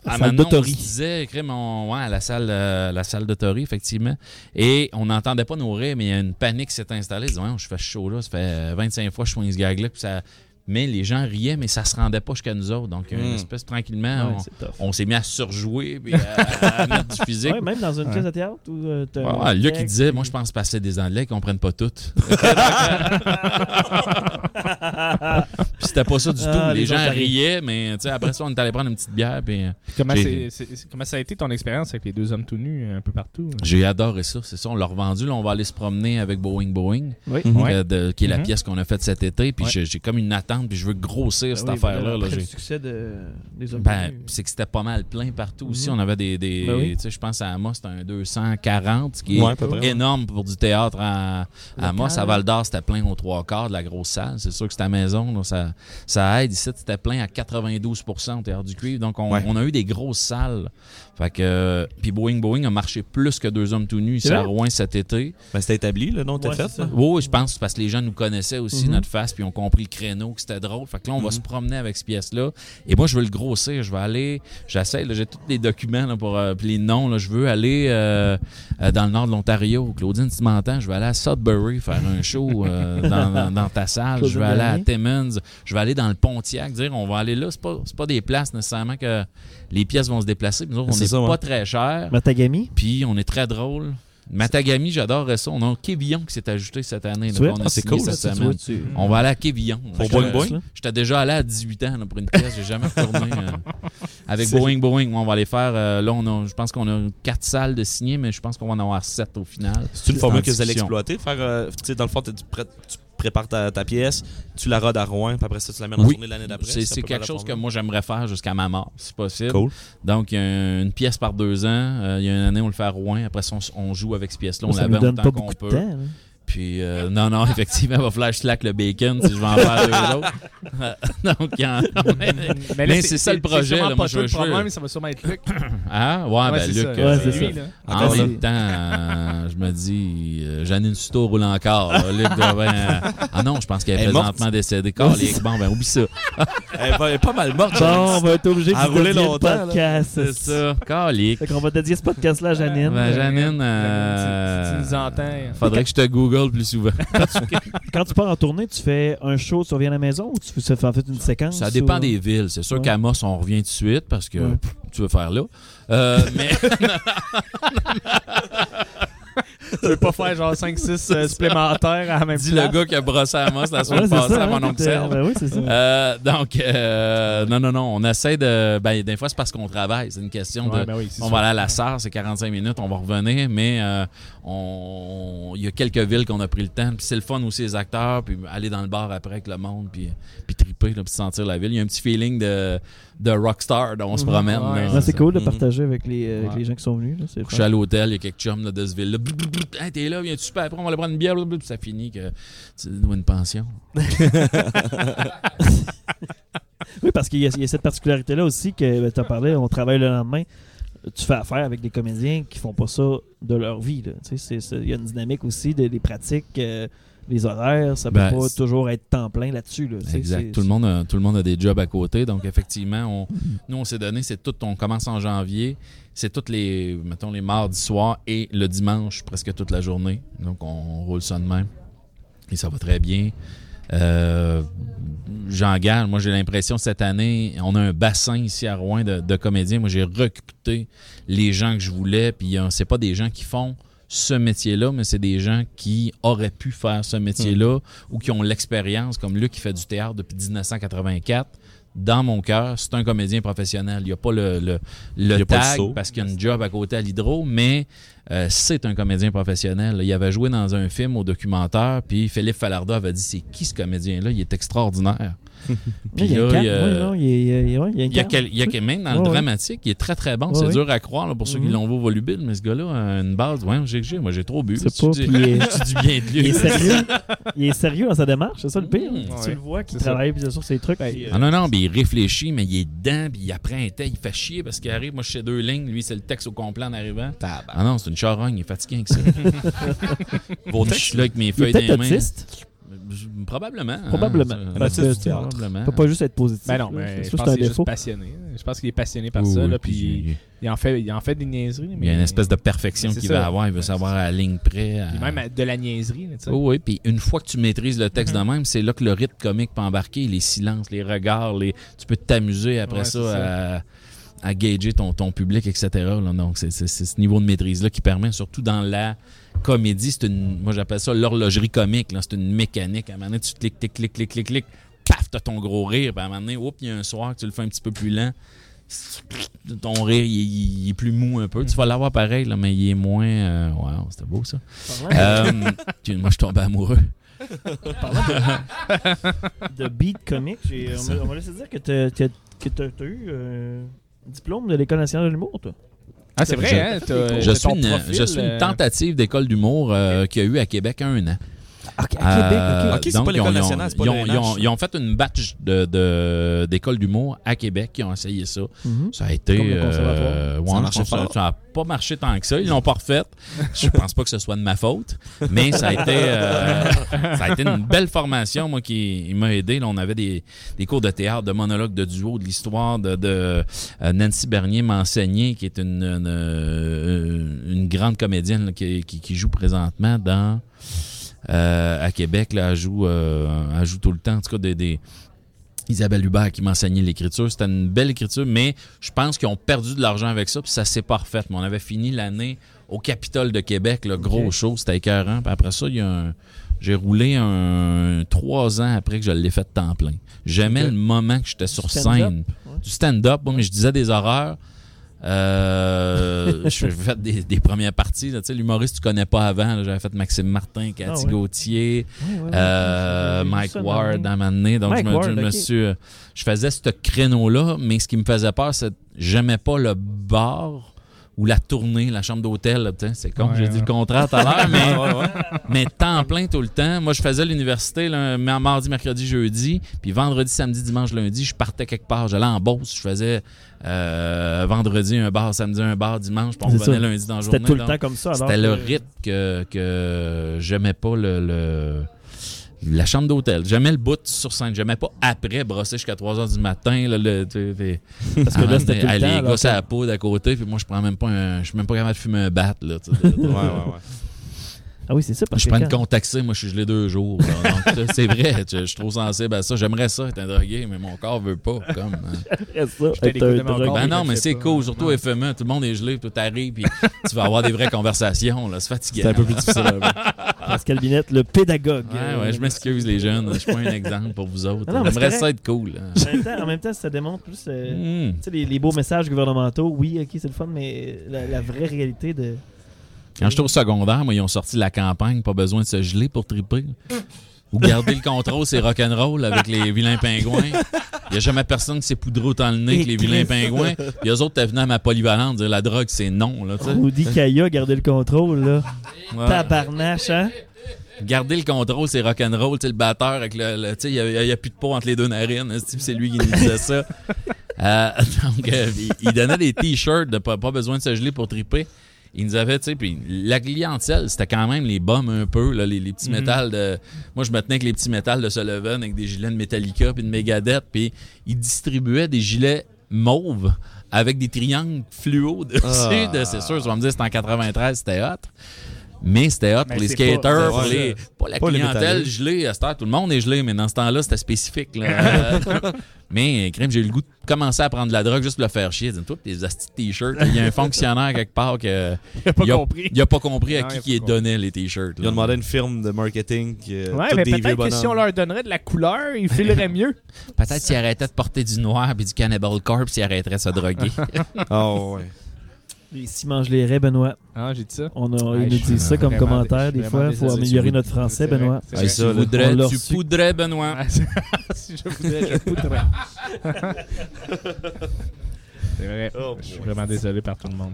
La salle maintenant, on d'Autorie. disait, on- ouais, à la salle, euh, la salle d'Autorie, effectivement. Et on n'entendait pas nos rires, mais il y a une panique qui s'est installée. Ils disaient, Ouais, je fais chaud là, ça fait euh, 25 fois que je fais ce gag-là. Puis ça... Mais les gens riaient, mais ça se rendait pas jusqu'à nous autres. Donc, une Mm. espèce tranquillement, Ouais, on- s'est mis à surjouer puis à, à mettre du physique. Ouais, même dans une Ouais. pièce de théâtre où euh, t'as Ouais, Luc, il disait, moi, je pense passer des anglais qui comprennent pas tout. Puis c'était pas ça du Ah, tout. les Les gens riaient, mais tu sais, après ça, on est allé prendre une petite bière. Puis, euh, Comment, J'ai- c'est- c'est- comment ça a été ton expérience avec les deux hommes tout nus un peu partout? J'ai adoré ça, c'est ça. On l'a revendu. Là, on va aller se promener avec Boeing Boeing, Oui. Euh, de- qui est la Mhm. pièce qu'on a faite cet été. Puis Ouais. j'ai, j'ai comme une attente, puis je veux grossir Ben cette oui, affaire-là. là. le succès de, des hommes Ben, c'est que c'était pas mal plein partout aussi. Mhm. On avait des. des Ben oui. tu sais, Je pense à Amos, c'était un 240, ce qui est Ouais, énorme pour du théâtre à, à Amos. À. Val d'Or, c'était plein aux trois quarts de la grosse salle. C'est sûr que c'était à la maison. là, ça, ça aide. Ici, c'était plein à 92% au théâtre du cuivre. Donc, on, Ouais. on a eu des grosses salles. Fait que. euh, Puis Boeing Boeing a marché plus que deux hommes tout nus ici à? Rouen cet été. Ben, c'était établi, le nom t'as Ouais, fait. oui, je pense parce que les gens nous connaissaient aussi, Mhm. notre face, puis ont compris le créneau, que c'était drôle. Fait que là, on va Mhm. se promener avec cette pièce-là. Et moi, je veux le grossir. Je vais aller, j'essaie, j'ai tous les documents là, pour euh, les noms. Là, je veux aller euh, euh, dans le nord de l'Ontario. Claudine, si tu m'entends, je vais aller à Sudbury faire un show euh, dans, dans- dans ta salle. Je vais aller à. Timmins. Je vais aller dans le Pontiac. Dire, on va aller là. C'est pas, pas des places nécessairement que les pièces vont se déplacer. Nous autres, on C'est n'est pas ouais. très cher. Matagami? Puis on est très drôle. Matagami, j'adorerais ça. On a un Kévillon qui s'est ajouté cette année. là, qu'on a Ah, c'est signé cool, cette ça, tu semaine. vois, tu- On va aller à Kévillon. Pour J'étais- Boing Boing? J'étais déjà allé à 18 ans là, pour une pièce. J'ai jamais retourné. euh, avec Boeing Boeing, on va aller faire. euh, là, on a, je pense qu'on a quatre salles de signer, mais je pense qu'on va en avoir sept au final. C'est une formule que vous allez exploiter. Faire, euh, tu sais, dans le fond, tu prépares ta, ta pièce, tu la rodes à Rouen, puis après ça, tu l'amènes en Oui. tournée l'année d'après. C'est quelque la chose que moi j'aimerais faire jusqu'à ma mort, si possible. Cool. Donc, il y a une pièce par deux ans. Euh, il y a une année, on le fait à Rouen. Après ça, on, joue avec cette pièce-là. On ça la nous vend donne autant pas qu'on beaucoup de peut. temps. là. Puis, euh, non, non, effectivement, il va falloir que je slack le bacon si je vais en faire deux autres. Donc, en- Mais, Mais c'est ça le projet, là, pas moi, je le problème, ça va sûrement être Luc. ah, ouais, ben, c'est Luc, ça. euh, Ouais, c'est lui, ça. là. en Encore même temps, euh, je me dis, euh, Janine Suto roule encore. là. Luc euh, ah non, je pense qu'elle est Elle présentement décédée. Bon, ben, oublie ça. Elle va- elle est pas mal morte. Bon, on va être obligé À de rouler longtemps. C'est ça. Calique. Fait qu'on va dédier ce podcast-là à Janine. Ben, Janine, tu nous entends. faudrait que je te google plus souvent. Quand tu pars en tournée, tu fais un show, tu reviens à la maison ou tu fais en fait une séquence Ça dépend ou- des villes. C'est sûr Ouais. qu'à Amos, on revient tout de suite parce que Ouais. pff, tu veux faire là. Euh, mais Tu veux pas faire genre 5-6 supplémentaires à la même dis place? le gars qui a brossé à Amos la Ouais, semaine passée ça, à mon hein, oncle Serge. Ben oui, c'est ça. Euh, donc, euh, non, non, non, on essaie de. Ben, des fois, c'est parce qu'on travaille. C'est une question Ouais, de. ben oui, on sûr. va aller à la SAR, c'est 45 minutes, on va revenir, mais euh, on- il y a quelques villes qu'on a pris le temps. Puis c'est le fun aussi, les acteurs, puis aller dans le bar après avec le monde, puis, puis triper, là, puis sentir la ville. Il y a un petit feeling de, de rockstar, dont on se promène. Ouais, là. Ouais, c'est cool de Mhm. partager avec les, euh, avec les gens qui sont venus. là, c'est à l'hôtel, il y a quelques chums là, de ce ville-là. Hey, t'es là, viens-tu super après, on va aller prendre une bière. Puis ça finit que tu dois une pension. Oui, parce qu'il y, a- il y a cette particularité-là aussi que tu as parlé, on travaille le lendemain. Tu fais affaire avec des comédiens qui font pas ça de leur vie. Il y a une dynamique aussi des, des pratiques, euh, les horaires, ça peut Ben, pas toujours être temps plein là-dessus. là. Exact. Tout le, monde a, tout le monde a des jobs à côté. Donc, effectivement, on, nous, on s'est donné, c'est tout, on commence en janvier. C'est tous les, mettons, les mardis soirs et le dimanche, presque toute la journée. Donc, on roule ça de même. Et ça va très bien. Euh, J'en garde. Moi, j'ai l'impression cette année, on a un bassin ici à Rouen de, de comédiens. Moi, j'ai recruté les gens que je voulais. Puis, c'est pas des gens qui font ce métier-là, mais c'est des gens qui auraient pu faire ce métier-là ou qui ont l'expérience, comme Luc qui fait du théâtre depuis 1984. Dans mon cœur, c'est un comédien professionnel. Il n'y a pas le, le, le tag parce qu'il y a une job à côté à l'hydro, mais euh, c'est un comédien professionnel. Il avait joué dans un film au documentaire, puis Philippe Falarda avait dit c'est qui ce comédien-là? Il est extraordinaire. Puis il y a là, un calme, il y a- oui, non, il y a- il y a- il y a un Il y a, calme, quel- il y a tu sais. quel- même dans le Ouais, dramatique, il est très très bon. Ouais, c'est ouais. dur à croire là, pour ceux qui Mhm. l'ont vu au volubile, mais ce gars-là a une base. Ouais, j'ai, j'ai- moi j'ai trop bu. C'est pas, il est- tu dis bien de Il lui. est sérieux. il est sérieux dans sa démarche, c'est ça le pire. Mhm. Tu le vois qu'il ça. travaille puis sur ses trucs. puis, euh, Ah non, non, mais il réfléchit, mais il est dedans, puis il apprend un tel, il fait chier parce qu'il arrive. Moi, je sais deux lignes, lui, c'est le texte au complet en arrivant. Ah non, c'est une charogne, il est fatigué avec ça. Bon, je suis là avec mes feuilles dans peut-être Probablement. hein, Probablement. ça- Parce ça, que c'est tu- probablement. Il peut pas juste être positif. Ben non, mais je pense qu'il est défaut. juste passionné. Je pense qu'il est passionné par Oui, ça. oui, Là, puis il- il en, fait, il en fait des niaiseries. il y a une espèce de perfection qu'il va avoir. Il veut savoir à la ligne près. à- même de la niaiserie. là. Oh oui, puis une fois que tu maîtrises le texte Mhm. de même, c'est là que le rythme comique peut embarquer, les silences, les regards, les... tu peux t'amuser après Ouais, ça, À, à gager ton, ton public, etc. là. Donc, c'est ce niveau de maîtrise-là qui permet, surtout dans la comédie, c'est une, moi j'appelle ça l'horlogerie comique, là. c'est une mécanique. À un moment donné, tu cliques, cliques, cliques, cliques, cliques, cliques, paf, t'as ton gros rire, puis à un moment donné, oups, il y a un soir que tu le fais un petit peu plus lent, ton rire, il, est plus mou un peu. Tu vas l'avoir pareil, là, mais il est moins... euh, Wow, c'était beau ça. Euh, puis moi, je suis tombé amoureux. de beat comique, j'ai- on m'a- laissé dire que t'as eu euh, un diplôme de l'École nationale de l'humour, toi. Ah, c'est Je- vrai, hein? Je suis, une, profil, je suis une euh, tentative d'école d'humour euh, qu'il y a eu à Québec un an. À Euh, Ok, c'est donc, pas ils l'École ont- ils ont- nationale, c'est pas ils ont, ils ont- ils ont fait une batch de- de- d'humour à Québec qui ont essayé ça. Mhm. Ça a été. Comme le conservatoire. euh, ouais, Ça a marché. Ça n'a pas marché tant que ça. Ils l'ont pas refait. Je pense pas que ce soit de ma faute. Mais ça a été, euh, ça a été une belle formation, moi, qui il m'a aidé. Là, on avait des, des cours de théâtre, de monologue, de duo, de l'histoire de, de euh, Nancy Bernier m'a enseigné, qui est une, une, euh, une grande comédienne là, qui, qui- qui joue présentement dans euh, à Québec. Là, elle, joue, euh, elle joue tout le temps. En tout cas, des, des- Isabelle Hubert qui m'enseignait l'écriture. C'était une belle écriture, mais je pense qu'ils ont perdu de l'argent avec ça, puis ça s'est pas refait. Mais on avait fini l'année au Capitole de Québec, le gros show, c'était écœurant. Puis après ça, il y a un- j'ai roulé un trois ans après que je l'ai fait de temps plein. J'aimais le moment que j'étais sur scène. ouais. Du stand-up, mais je disais des horreurs. Euh, je fait des, des premières parties. là. Tu sais, l'humoriste, tu connais pas avant. J'avais fait Maxime Martin, Cathy Ah. Gauthier, euh, Mike Ward dans- à un moment donné. Donc, Mike je me, Ward, je me ok. suis. Je faisais ce créneau-là, mais ce qui me faisait peur, c'est que j'aimais pas le bar ou la tournée, la chambre d'hôtel. C'est Ouais, j'ai ouais. dit le contraire tout à l'heure, mais, mais temps plein tout le temps. Moi, je faisais l'université mardi, mercredi, jeudi, puis vendredi, samedi, dimanche, lundi, je partais quelque part. J'allais en Beauce, je faisais euh, vendredi un bar, samedi un bar, dimanche, puis on revenait ça. lundi dans la C'était journée. tout le temps comme ça. C'était le que- rythme que, que j'aimais pas le, le- la chambre d'hôtel. J'aimais le bout sur scène. J'aimais pas après brosser jusqu'à 3 h du matin. Là, le, tu sais, puis- Parce que là, c'était tout le temps. Les alors gars, c'est que- la poudre à côté, puis moi, je prends même pas un. Je suis même pas capable de fumer un bat. Là. Ouais, ouais, ouais. Ah oui, c'est ça. Parce je prends une quand- contaxée, moi, je suis gelé deux jours. c'est vrai, je, je suis trop sensible à ça. J'aimerais ça être un drogué, mais mon corps veut pas. Comme, hein. Ça, mon corps. Ben non, mais c'est cool. Surtout. FME, tout le monde est gelé, tout arrive, puis tu vas avoir des vraies conversations. là. C'est fatigant. C'est un peu plus difficile. Pascal Binette, le pédagogue. Ouais, ouais, je m'excuse les jeunes, je suis pas un exemple pour vous autres. J'aimerais ça être cool. hein. En même, temps, en même temps, ça démontre plus euh, Hmm. tu sais, les, les beaux messages gouvernementaux. Oui, ok, c'est le fun, mais la, la vraie réalité de. Quand j'étais au secondaire, moi, ils ont sorti la campagne, pas besoin de se geler pour triper. Ou garder le contrôle, c'est rock'n'roll avec les vilains pingouins. Il n'y a jamais personne qui s'est poudré autant le nez que les vilains pingouins. Puis eux autres, t'es venu à ma polyvalente dire la drogue, c'est non. Là, dit Kaya garder le contrôle, là. Ouais. Tabarnache, hein? Garder le contrôle, c'est rock'n'roll. Le batteur, avec le, le- tu sais, il n'y a, plus de peau entre les deux narines. C'est lui qui nous disait ça? Euh, donc, euh, il, il donnait des t-shirts de pas, pas besoin de se geler pour triper. Il nous avait, tu sais, puis la clientèle, c'était quand même les bombes un peu, là, les, les petits métals de. Moi, je me tenais avec les petits métals de Sullivan avec des gilets de Metallica puis de Megadeth, puis ils distribuaient des gilets mauves avec des triangles fluo dessus. Ah. de- C'est sûr, tu vas me dire, c'était en 93, c'était hot. Mais c'était hot Mais pour les pas- skaters, pour les, pas la Pas clientèle gelée. À cette heure, tout le monde est gelé, mais dans ce temps-là, c'était spécifique. là. Mais, crème, j'ai eu le goût de commencer à prendre de la drogue juste pour le faire chier. Dis-toi, tes t-shirts. Il y a un fonctionnaire quelque part que. Il a pas il a, compris. il a pas compris à Non, qui qui compris. donnait les t-shirts. Ils ont demandé à une firme de marketing qui euh, Ouais, mais peut-être que si on leur donnerait de la couleur, ils fileraient mieux. Peut-être s'il arrêtait de porter du noir et du Cannibal Corpse, il arrêterait de se droguer. Oh, ouais. Les si mange les raies, Benoît. Ah, j'ai dit ça. On a, Ouais, ils nous disent ça comme commentaire. Des fois, il faut améliorer notre français, vrai, Benoît. Ah, ça, tu voudrais, tu poudrais, Benoît. Ah, si je voudrais, je poudrais. C'est vrai. Oh, je suis vraiment désolé par tout le monde.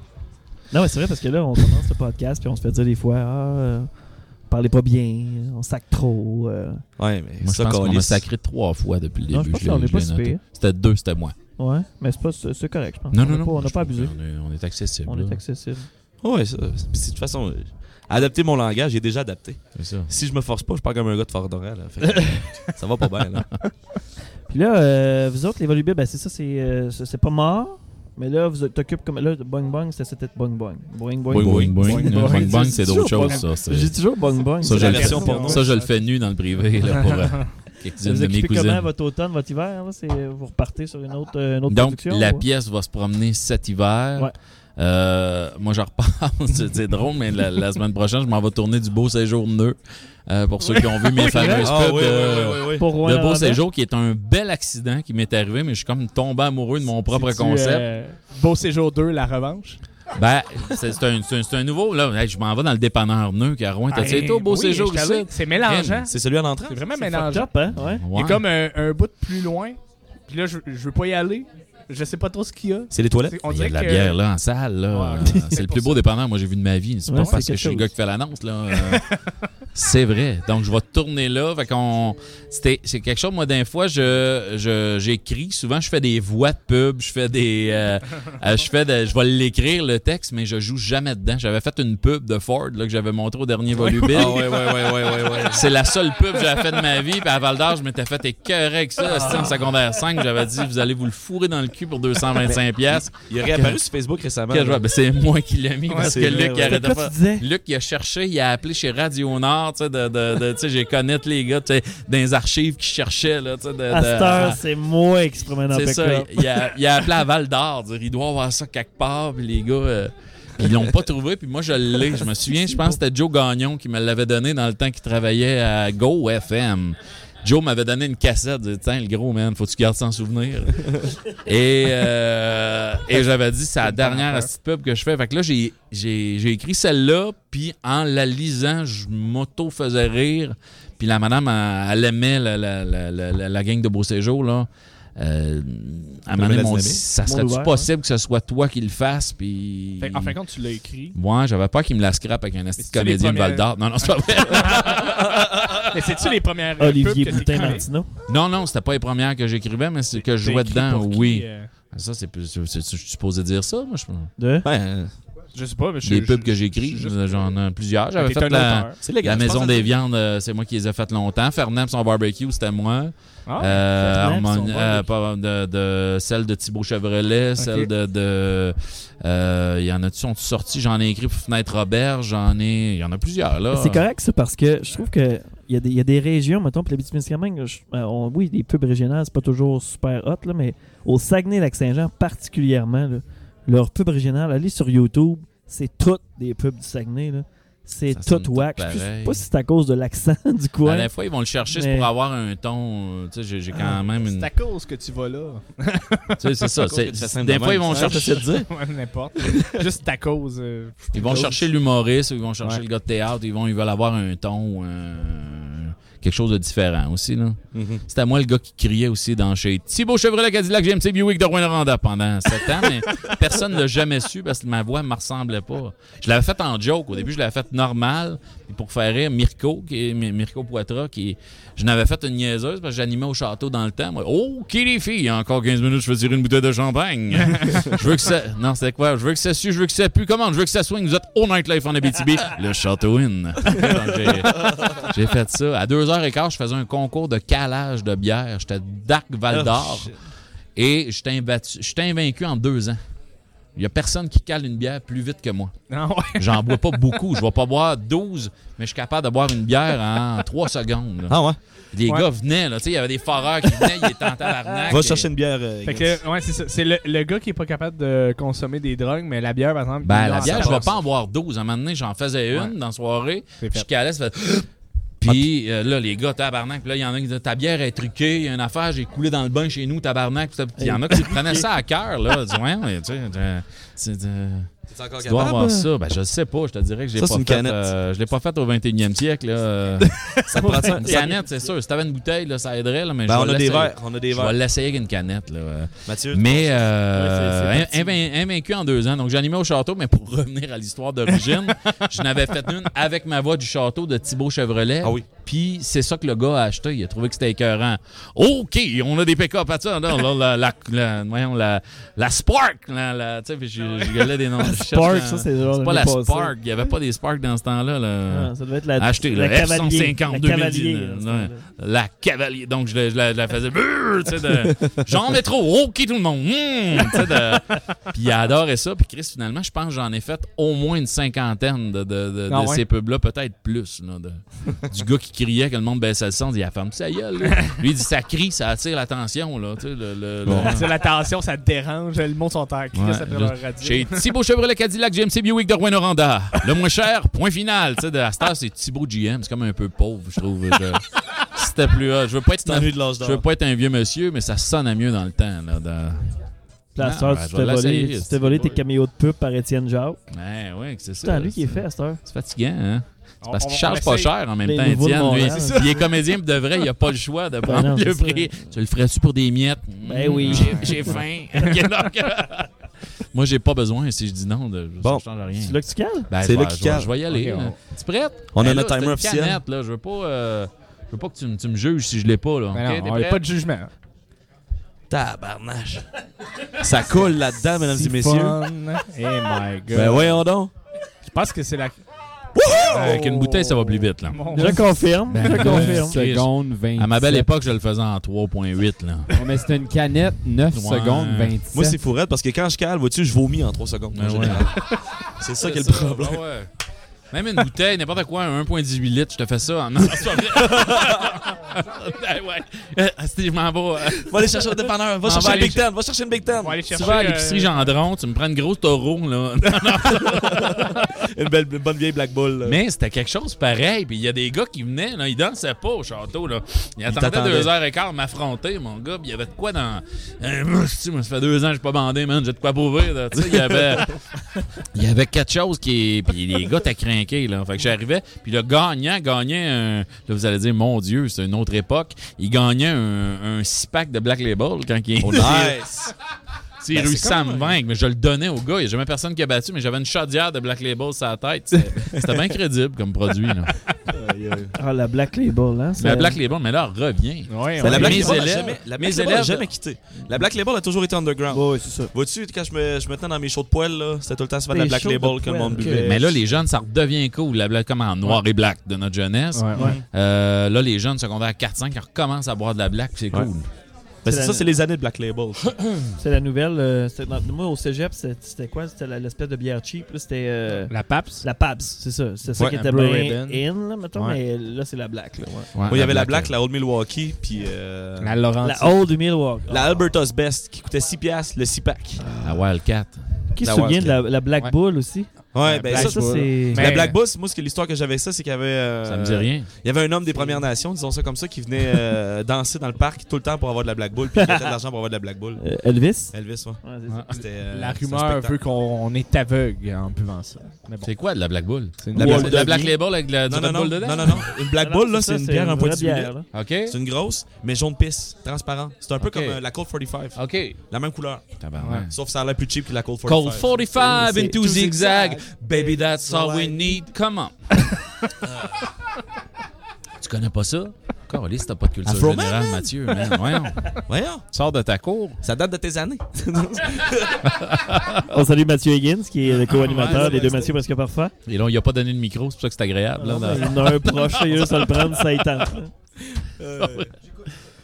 Non, mais c'est vrai parce que là, on commence le podcast puis on se fait dire des fois, ah, euh, parlez pas bien, on sac trop. euh. Ouais, mais Moi, je ça, pense qu'on a sacré trois fois depuis le Non, début. je pense l'ai- qu'on est pas. C'était deux, c'était moi. Ouais, mais c'est pas c'est correct, je pense. Non, on non, a non. Pas, on n'a pas abusé. qu'on est- On est accessible. On là. est accessible. Ouais, ça. Puis de toute façon, euh, adapter mon langage, j'ai déjà adapté. C'est ça. Si je me force pas, je parle comme un gars de Fort Dorel. là. Fait que, ça va pas bien, là. Puis là, euh, vous autres, les volubiles, ben c'est ça, c'est euh, pas mort. Mais là, vous t'occupez comme. Là, boing boing, c'était c'était boing boing. Boing boing. Boing, boing, boing. C'est d'autres choses, ça. J'ai toujours boing boing. Ça, C'est je la le version fais- porno. Ça, je le fais nu dans le privé là, pour euh, quelques-unes de mes comment votre automne, votre hiver? là? C'est- Vous repartez sur une autre, euh, une autre Donc, production? la ou- pièce va se promener cet hiver. Ouais. Euh, moi, je repars. c'est drôle, mais la, la semaine prochaine, je m'en vais tourner du Beau Séjour Nœud. Euh, pour ceux qui ont vu mes fameuses Ah, oui, de, oui, oui. Pour de Beau? Séjour, qui est un bel accident qui m'est arrivé, mais je suis comme tombé amoureux de mon propre C'est-tu, concept. euh, Beau séjour 2, la revanche? Ben, c'est un, c'est un- nouveau. Là, Hey, je m'en vais dans le dépanneur Nœud qui est à Rouen. T'as-tu été au Beau Oui, Séjour ici? C'est mélangeant. C'est celui à l'entrée? C'est vraiment mélangeant. hein? Ouais. Il y a comme un, un bout plus loin. Puis là, je, je veux pas y aller. Je sais pas trop ce qu'il y a. C'est les toilettes? On Il y a de la que- bière là en salle. Là. Ouais, c'est le plus beau dépanneur moi j'ai vu de ma vie. C'est Ouais, pas parce que je suis le gars qui fait l'annonce. là. Euh, c'est vrai. Donc je vais tourner là. Fait qu'on, c'était, c'est quelque chose, moi, d'un fois, je, je, j'écris. Souvent, je fais des voix de pub. Je fais des. euh, euh, je fais de- je vais l'écrire, le texte, mais je joue jamais dedans. J'avais fait une pub de Ford là, que j'avais montré au dernier volubile. Ah, ouais, ouais, ouais, ouais, ouais, ouais. C'est la seule pub que j'avais fait de ma vie. Puis à Val d'Or, je m'étais fait écœurer avec ça. C'était en secondaire 5. J'avais dit, vous allez vous le fourrer dans le cul pour 225$. piastres. Il est réapparu sur Facebook récemment. Ben, c'est moi qui l'ai mis Ouais, parce que vrai, Luc, il arrêtait pas. Luc, il a cherché, il a appelé chez Radio Nord, tu sais, de, j'ai connais tous les gars, tu sais, dans les archives qui cherchaient, là, tu sais, de, À de- cette heure, c'est moi qui se promène en c'est ça, il, a, il a appelé à Val d'Or, dire, il doit avoir ça quelque part, puis les gars, euh, puis ils l'ont pas trouvé, puis moi je l'ai, je me souviens, je pense que c'était Joe Gagnon qui me l'avait donné dans le temps qu'il travaillait à Go FM. Joe m'avait donné une cassette, il dit, tiens le gros man, faut que tu gardes sans souvenir. et euh, et j'avais dit c'est la dernière petite pub que je fais. Fait que là j'ai j'ai j'ai écrit celle-là, puis en la lisant, je m'auto faisais rire. Puis la madame, elle, elle aimait la, la, la, la, la- la gang de Beau Séjour, là. euh, à un moment donné, ça serait-tu ouvert, possible que ce soit toi qui le fasses? Puis. Fait- en fin de compte, tu l'as écrit. Moi, j'avais peur qu'il me la scrape avec un esti de comédien de Val d'Or. Non, non, c'est pas vrai. Mais c'est-tu les premières Olivier Boutin? Martineau. non, non, c'était pas les premières que j'écrivais, mais c'est que je jouais dedans, qui, oui. euh, Ça, c'est plus. c'est- c'est- Je suis supposé dire ça, moi. Je, De? Ouais, euh, Je sais pas, mais je les pubs que j'écris, j'en ai plusieurs. J'avais fait la, la Maison des Viandes, euh, c'est moi qui les ai faites longtemps. Fernand, son barbecue, c'était moi. Ah, Euh, euh, de, de- celle de Thibaut Chevrolet, celle de. de euh, il y en a-tu sont sortis? J'en ai écrit pour Fenêtre Robert, j'en ai. Il y en a plusieurs, là. C'est correct, ça, parce que je trouve que il y, a des- il y a des régions, mettons, pour les témiscamingue oui, les pubs régionales, c'est pas toujours super hot, là, mais au Saguenay-Lac-Saint-Jean, particulièrement, là, leurs pubs régionales, allez sur YouTube, c'est toutes des pubs du Saguenay. là. C'est tout whack. Je sais pas si c'est à cause de l'accent du À coin. la fois, ils vont le chercher Mais- pour avoir un ton. euh, Tu sais, j'ai- quand même une. C'est à cause que tu vas là. Tu sais, c'est ça. Des de fois, ils vont chercher. de dire. N'importe. Juste à cause. euh, Ils vont chercher l'humoriste, ou ils vont chercher Ouais. le gars de théâtre, ils vont, ils veulent avoir un ton, euh, quelque chose de différent aussi là. Mhm. C'était moi le gars qui criait aussi dans chez Thibaut Chevrolet Cadillac GMC Buick de Rouen-Noranda pendant 7 ans, mais personne ne l'a jamais su parce que ma voix ne me ressemblait pas. Je l'avais fait en joke. Au début, je l'avais fait normal. Pour faire rire Mirko, qui est Mi- Mirko Poitras, qui je n'avais fait une niaiseuse parce que j'animais au château dans le temps. Moi, oh, qui les filles, encore 15 minutes, je fais tirer une bouteille de champagne. je veux que ça. Non, c'était quoi? Je veux que ça sue, je veux que ça pue. Comment? Je veux que ça swing. Vous êtes au Nightlife en Abitibi, le Château Inn. J'ai- fait ça. À 2h15, je faisais un concours de calage de bière. J'étais Dark Val d'Or. Oh, et j'étais invaincu en deux ans. Il n'y a personne qui cale une bière plus vite que moi. Non, ouais. J'en bois pas beaucoup. Je vais pas boire 12, mais je suis capable de boire une bière en 3 secondes. là. Ah ouais? Les Ouais. gars venaient, là. Tu sais, il y avait des foreurs qui venaient, ils étaient en tabarnak. Va et- chercher une bière. euh, Fait Ignace. que, ouais, c'est ça. C'est le, le gars qui est pas capable de consommer des drogues, mais la bière, par exemple. Ben, la bière, je vais pas en boire 12. À un moment donné, j'en faisais une Ouais. dans la soirée. Je calais, ça fait. Puis euh, là, les gars, tabarnak. Puis là, il y en a qui disaient Ta bière est truquée, il y a une affaire, j'ai coulé dans le bain chez nous, tabarnak. Puis il y en a qui prenaient ça à cœur, là. Ils disaient, Ouais, mais tu sais, tu dois capable? avoir ça. Ben, je sais pas. Je te dirais que je l'ai Ça, pas c'est une fait. canette. euh, je l'ai pas fait au 21e siècle, là. Ça te prend ça? une canette, c'est sûr. Si t'avais une bouteille, là, ça aiderait, là. Mais Ben, je on a des verres. On a des Je vais verres. l'essayer avec une canette, là. Mathieu, Mais euh, Ouais, invaincu en deux ans. Donc, j'animais au château, mais pour revenir à l'histoire d'origine, je n'avais fait une avec ma voix du château de Thibaut Chevrolet. Ah oui. Puis c'est ça que le gars a acheté. Il a trouvé que c'était écœurant. OK, on a des pick-up à ça. La, la, la- voyons, la, la Spark. La, la, tu sais, je gueulais des noms. Spark, ça, c'est genre C'est le pas la. Spark. Il n'y avait pas des Spark dans ce temps-là. là. Ah, ça devait être la, Acheté, la cavalier. F-150 la 2019, cavalier. La. Donc, je, la- je la, je la faisais. De Jean Métro, OK tout le monde. Hmm, de- Puis il adorait ça. Puis Chris, finalement, je pense que j'en ai fait au moins une cinquantaine de, de, de- Ah ouais? ces pubs-là, peut-être plus. là, du gars qui criait que le monde baissait le son, il dit, ah, ferme sa gueule. là. Lui, il dit, ça crie, ça attire l'attention. là, le- la ça te dérange. Le monde sont terre. Ouais, ça te là, leur radio. Chez Thibaut Chevrolet Cadillac GMC Buick de Rouen-Noranda. Le moins cher, point final. Tu sais, de la star, c'est Thibaut GM. C'est comme un peu pauvre, je trouve. Je- C'était plus hot. Je veux pas être, je veux pas être un vieux monsieur, mais ça sonnait mieux dans le temps. Là, de- Puis à Ah, cette ben, tu t'es volé, tu t'es volé tes c'est- caméos de pub par Étienne Jacques. Ouais, ouais, c'est ça. C'est à lui qui est c'est- fait à cette heure. C'est fatigant, hein? Parce qu'il charge pas cher en même temps, Étienne. Lui, il est comédien, de vrai, il a pas le choix de prendre non, le prix. Tu le ferais-tu pour des miettes? Ben oui. Mmh, J'ai- J'ai faim. Moi, j'ai pas besoin. Si je dis non, de, Bon. ça change rien. C'est là que tu cales? Ben, C'est je là vais- qu'il je vais- cale. Je vais y aller. Ok, là. on- Tu prête? On a Ben là, notre timer officiel. canette, là. Je veux pas, euh, je veux pas que tu, me- tu me juges si je l'ai pas. Là. Ben non, on a pas de jugement. Tabarnache. Ça coule là-dedans, mesdames et messieurs. Eh my god. Ben voyons donc. Je pense que c'est la. Avec une bouteille, ça va plus vite. Là. Je confirme. Ben, je confirme. Secondes 27. À ma belle époque, je le faisais en 3.8. Là. Ouais, mais c'était une canette, 9 Ouais. secondes 27. Moi, c'est fourrette parce que quand je cale, vois-tu, je vomis en 3 secondes. Ouais, général. C'est ça qui est le problème. Même une bouteille, n'importe quoi, 1,18 litres, je te fais ça. Non, c'est ben ouais. Euh, je m'en vais. Euh. Va aller chercher un dépanneur. Va chercher une Big Ten. Va chercher une Big Ten. Tu vas à l'épicerie Gendron, tu me prends une grosse taureau, là. une belle, bonne vieille Black Bull. Mais c'était quelque chose pareil. Puis il y a des gars qui venaient, là, ils dansaient pas au château, là. Ils attendaient deux heures et quart m'affronter, mon gars. Puis il y avait de quoi dans. Euh, tu ça fait deux ans que je pas bandé, man. J'ai de quoi prouver, Tu sais, il y avait. Il y avait quelque chose qui. Puis les gars, t'as craint Là. Fait que j'arrivais, puis le gagnant gagnait un. Là, vous allez dire, mon Dieu, c'est une autre époque. Il gagnait un 6-pack de Black Label quand il. Oh, nice! Il réussit à me vaincre, mais je le donnais au gars. Il n'y a jamais personne qui a battu, mais j'avais une chaudière de Black Label sur la tête. C'était bien crédible comme produit. Ah, la Black Label, hein? La Black Label, mais là, revient. Ouais, la. Black mes Label a élèves- jamais, la mes Black Label a jamais quitté. La Black Label a toujours été underground. Ouais, c'est ça. Vois-tu, quand je me, je me tenais dans mes shows de poêle, là, c'était tout le temps de la Black Label que le monde buvait. Mais là, les jeunes, ça redevient cool. La Black, comme en noir et black de notre jeunesse. Ouais, ouais. Euh, là, les jeunes secondaires 4-5 ils recommencent à boire de la black, puis c'est Ouais. cool. Ben, c'est ça, c'est les années de Black Label. C'est la nouvelle. euh, dans- moi, au cégep, c'était quoi? C'était l'espèce de bière cheap. là, C'était euh, La PAPS. la Pabs, c'est ça. C'est ça Ouais, qui était bien in, là, mettons. Ouais. Mais là, c'est la Black. Là, ouais. Il y avait la Black, la Old Milwaukee, puis euh, La Laurentides. La Old Milwaukee. la Alberta's Best, qui coûtait 6 piastres, le 6-pack. La Wildcat. Qui se souvient de la, Black Ouais. Bull aussi? Ouais, La ben Black ça, c'est. Mais- La Black Bull, moi, ce que l'histoire que j'avais ça, c'est qu'il y avait. euh, Ça me dit rien. Il y avait un homme des Premières Nations, disons ça comme ça, qui venait euh, danser dans le parc tout le temps pour avoir de la Black Bull, puis il mettait de l'argent pour avoir de la Black Bull. Euh, Elvis? Elvis, ouais. Ouais, c'est ça. C'était, euh, La rumeur veut qu'on est aveugle en buvant ça. Mais bon. C'est quoi de la Black Bull? C'est une La Black- la Black Label avec la, du Non, non, Red non, Bull dedans? non, non, non. Une Black Ah Bull, là, c'est une bière en point de. OK. C'est une grosse, mais jaune pisse, transparent. C'est un peu comme la Colt 45. OK. La même couleur. Sauf que ça a l'air plus cheap que la Colt 45. Cold 45 C'est- into zigzag. Baby, that's all we need. Come on. tu connais pas ça? Carlis, t'as pas de culture générale, man. Mathieu. Man. Voyons. Voyons, Sors de ta cour. ça date de tes années. On salue Mathieu Higgins, qui est le co-animateur ouais, des deux Mathieu presque parfait. Et là, il a pas donné de micro, c'est pour ça que c'est agréable. Là, dans- mais Il y en a un proche, il y a juste à le prendre, ça y tente. là.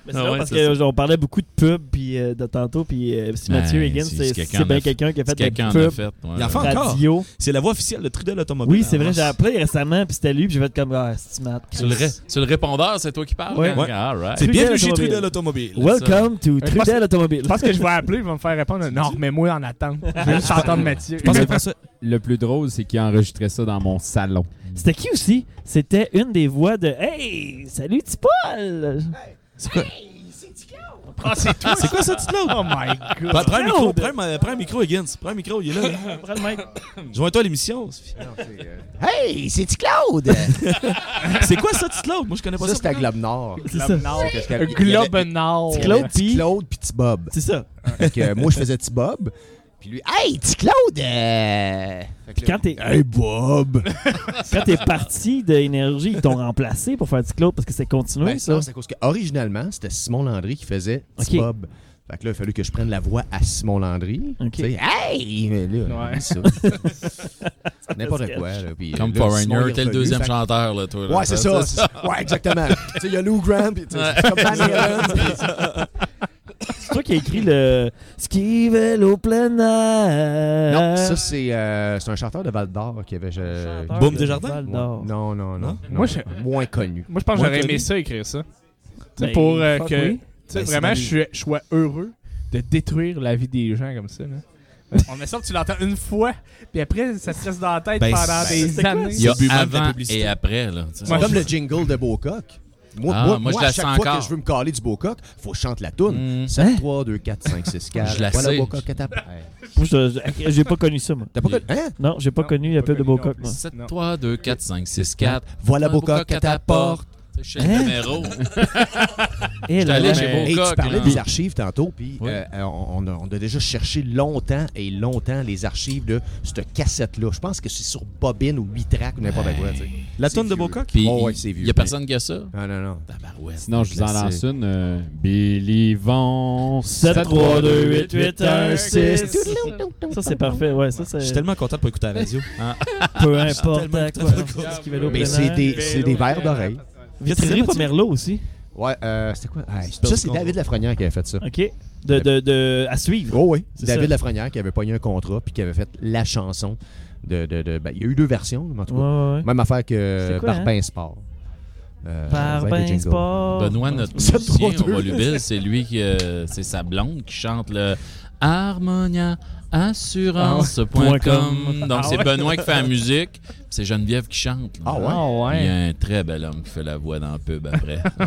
Mais c'est Ah ouais, parce qu'on parlait beaucoup de pub puis euh, de tantôt, puis euh, si Mathieu Ben, Higgins, si- c'est bien en a- quelqu'un qui a fait quelqu'un de en a pub fait. ouais. Il en fait radio. C'est la voix officielle de Trudel Automobile. Oui, c'est vrai, en j'ai appelé récemment, puis c'était lui, puis j'ai fait comme, ah, c'est Matt? Sur le, ré- sur le répondeur, c'est toi qui parles? Ouais. hein? Ouais. All right. C'est Trudel bien chez. Trudel Automobile. Welcome to Trudel que- Automobile. Je pense que je vais appeler, il va me faire répondre. Non, remets-moi en attente. Je veux juste entendre Mathieu. Je pense que François- Le plus drôle, c'est qu'il enregistrait ça dans mon salon. C'était qui aussi? C'était une des voix de Hey, salut petit Paul! C'est quoi? Ah, c'est toi. C'est quoi ça, petite? Oh my god. Prends prends un micro, prends, un- prends un micro, Higgins. Prends un micro, il est là. là. Prends le mic. Joins-toi à l'émission. Hey, c'est Claude! C'est quoi ça, petite Claude? Moi, je connais pas ça, ça. c'était à Globe Nord. Y avait globe nord. Petit Claude, puis. Claude puis Petit Bob. C'est ça. Que, euh, moi, je faisais Petit Bob. Puis lui, hey, Petit Claude! euh, Puis quand t'es Hey, Bob! quand t'es parti d'énergie, ils t'ont remplacé pour faire petit Claude parce que c'est continué, Ben, ça? non, c'est à cause que, originalement, c'était Simon Landry qui faisait Petit Ok. Bob. Fait que là, il a fallu que je prenne la voix à Simon Landry. Ok. Tu sais, hey! Mais là, Ouais. ça. C'est n'importe quoi. Là, puis, Comme là, Foreigner, t'es le deuxième fait chanteur, là, toi. là? Ouais, c'est ça. Ouais, exactement. tu sais, il y a Lou Grant, puis tu sais, c'est comme Van Halen. C'est toi qui as écrit le Ski vélo plein air. Non, ça, c'est euh, c'est un chanteur de Val d'Or qui avait. je- Chanteur Boum de Desjardins? Val Ouais. d'Or. Non, non, non. Non? Moi, je- Moins connu. Moi, je pense que j'aurais aimé ça, écrire ça. Tu sais, Ben, pour euh, que. oui. Tu sais, Ben, vraiment, je suis- je sois heureux de détruire la vie des gens comme ça. Là. On met ça que tu l'entends une fois, puis après, ça te reste dans la tête Ben, pendant des années. Il y a avant et après, là. Moi, comme le jingle de Beaucoq. Moi, Ah, moi, moi, je moi, la à chaque sens fois encore. que je veux me caler du Beaucoq, faut que je chante la toune. Mm. 7, 3, 2, 4, 5, 6, 4. Je la voilà sais. Beaucoq à ta J'ai pas connu ça, moi. T'as pas connu? Hein? Non, j'ai pas Non, connu la pas pub de plus. moi. 7, Non. 3, 2, 4, 5, 6, 4. Voilà Beaucoq à ta porte. Chez le numéro. Et J'étais là, allé chez Hey, tu parlais là. des archives tantôt, puis Oui. euh, on, a, on a déjà cherché longtemps et longtemps les archives de cette cassette-là. Je pense que c'est sur bobine ou 8 tracks ou n'importe quoi. tu sais. La tonne de? Puis, Oh, ouais, il c'est vieux. y a personne qui a ça? Non, non, non. Tabarouette. Sinon, je vous en lance une. euh, Billy Von 7, 3, 2, 8, 8, 1, 6. 6. Ça, c'est parfait. Ouais, ça, Je suis tellement content de pas écouter la radio. peu importe quoi. Mais c'est des, c'est des verres d'oreille. Vitrerie Pomerleau aussi? Ouais, euh, c'était quoi? Ah, ça, c'est. David Lafrenière qui avait fait ça. OK. De, de, de, à suivre. Oh oui, David ça. Lafrenière qui avait pogné un contrat puis qui avait fait la chanson de... de, de- ben, il y a eu deux versions, mais en tout Ouais, cas. ouais, ouais. Même affaire que quoi, Barbin Sport. Euh, ben jingle. sport. Benoît, notre musicien au. Volubile, c'est lui qui. euh, c'est sa blonde qui chante le Harmonia Assurance.com. Donc, Ah c'est ouais. Benoît qui fait la musique. C'est Geneviève qui chante. là. Ah ouais? Ah Il y ouais. a un très bel homme qui fait la voix dans le pub après.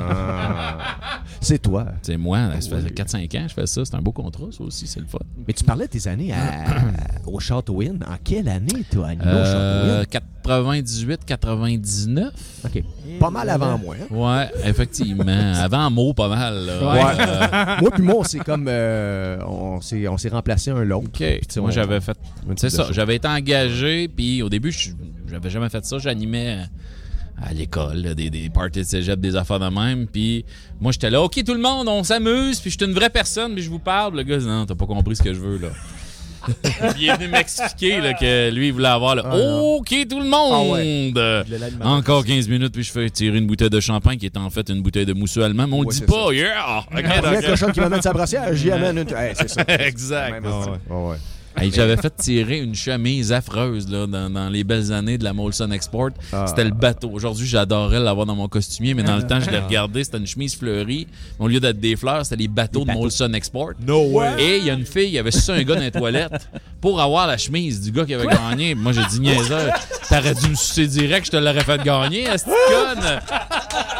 C'est toi. c'est moi, ça fait 4-5 ans que je fais ça. C'est un beau contrat, ça aussi, c'est le fun. Mais tu parlais de tes années à- au Château Inn. En quelle année, toi, au Euh, Château 98-99. Inn? OK. Pas mal avant moi. hein? Ouais, effectivement. Avant mot, pas mal. là. Ouais. Euh, moi puis moi, on s'est comme... euh, on s'est on s'est remplacé un l'autre. OK. Moi, on- j'avais fait. C'est ça. J'avais été engagé, puis au début, je j'avais jamais fait ça. J'animais à l'école, des, des parties de cégep, des affaires de même. Puis moi, j'étais là, OK, tout le monde, on s'amuse, puis je suis une vraie personne, puis je vous parle. Le gars, dit, non, t'as pas compris ce que je veux, là. Puis il est venu m'expliquer là, que lui, il voulait avoir le Ah. OK, tout le monde. Ah Encore 15 minutes, puis je fais tirer une bouteille de champagne qui est en fait une bouteille de mousseux allemand, mais on le Ouais, dit c'est pas, yeah! OK, La première d'accord. cochonne qui m'amène sa brassière, j'y amène une... Hey, c'est ça. exact. Hey, J'avais fait tirer une chemise affreuse là, dans, dans les belles années de la Molson Export. Ah. C'était le bateau. Aujourd'hui, j'adorerais l'avoir dans mon costumier, mais dans le temps, je l'ai regardé. C'était une chemise fleurie. Au lieu d'être des fleurs, c'était les bateaux de bateaux. Molson Export. No way. Et il y a une fille, il y avait ça un gars dans les toilettes pour avoir la chemise du gars qui avait gagné. Moi, j'ai dit, niaiseur, t'aurais dû me sucer direct, je te l'aurais fait gagner, est conne?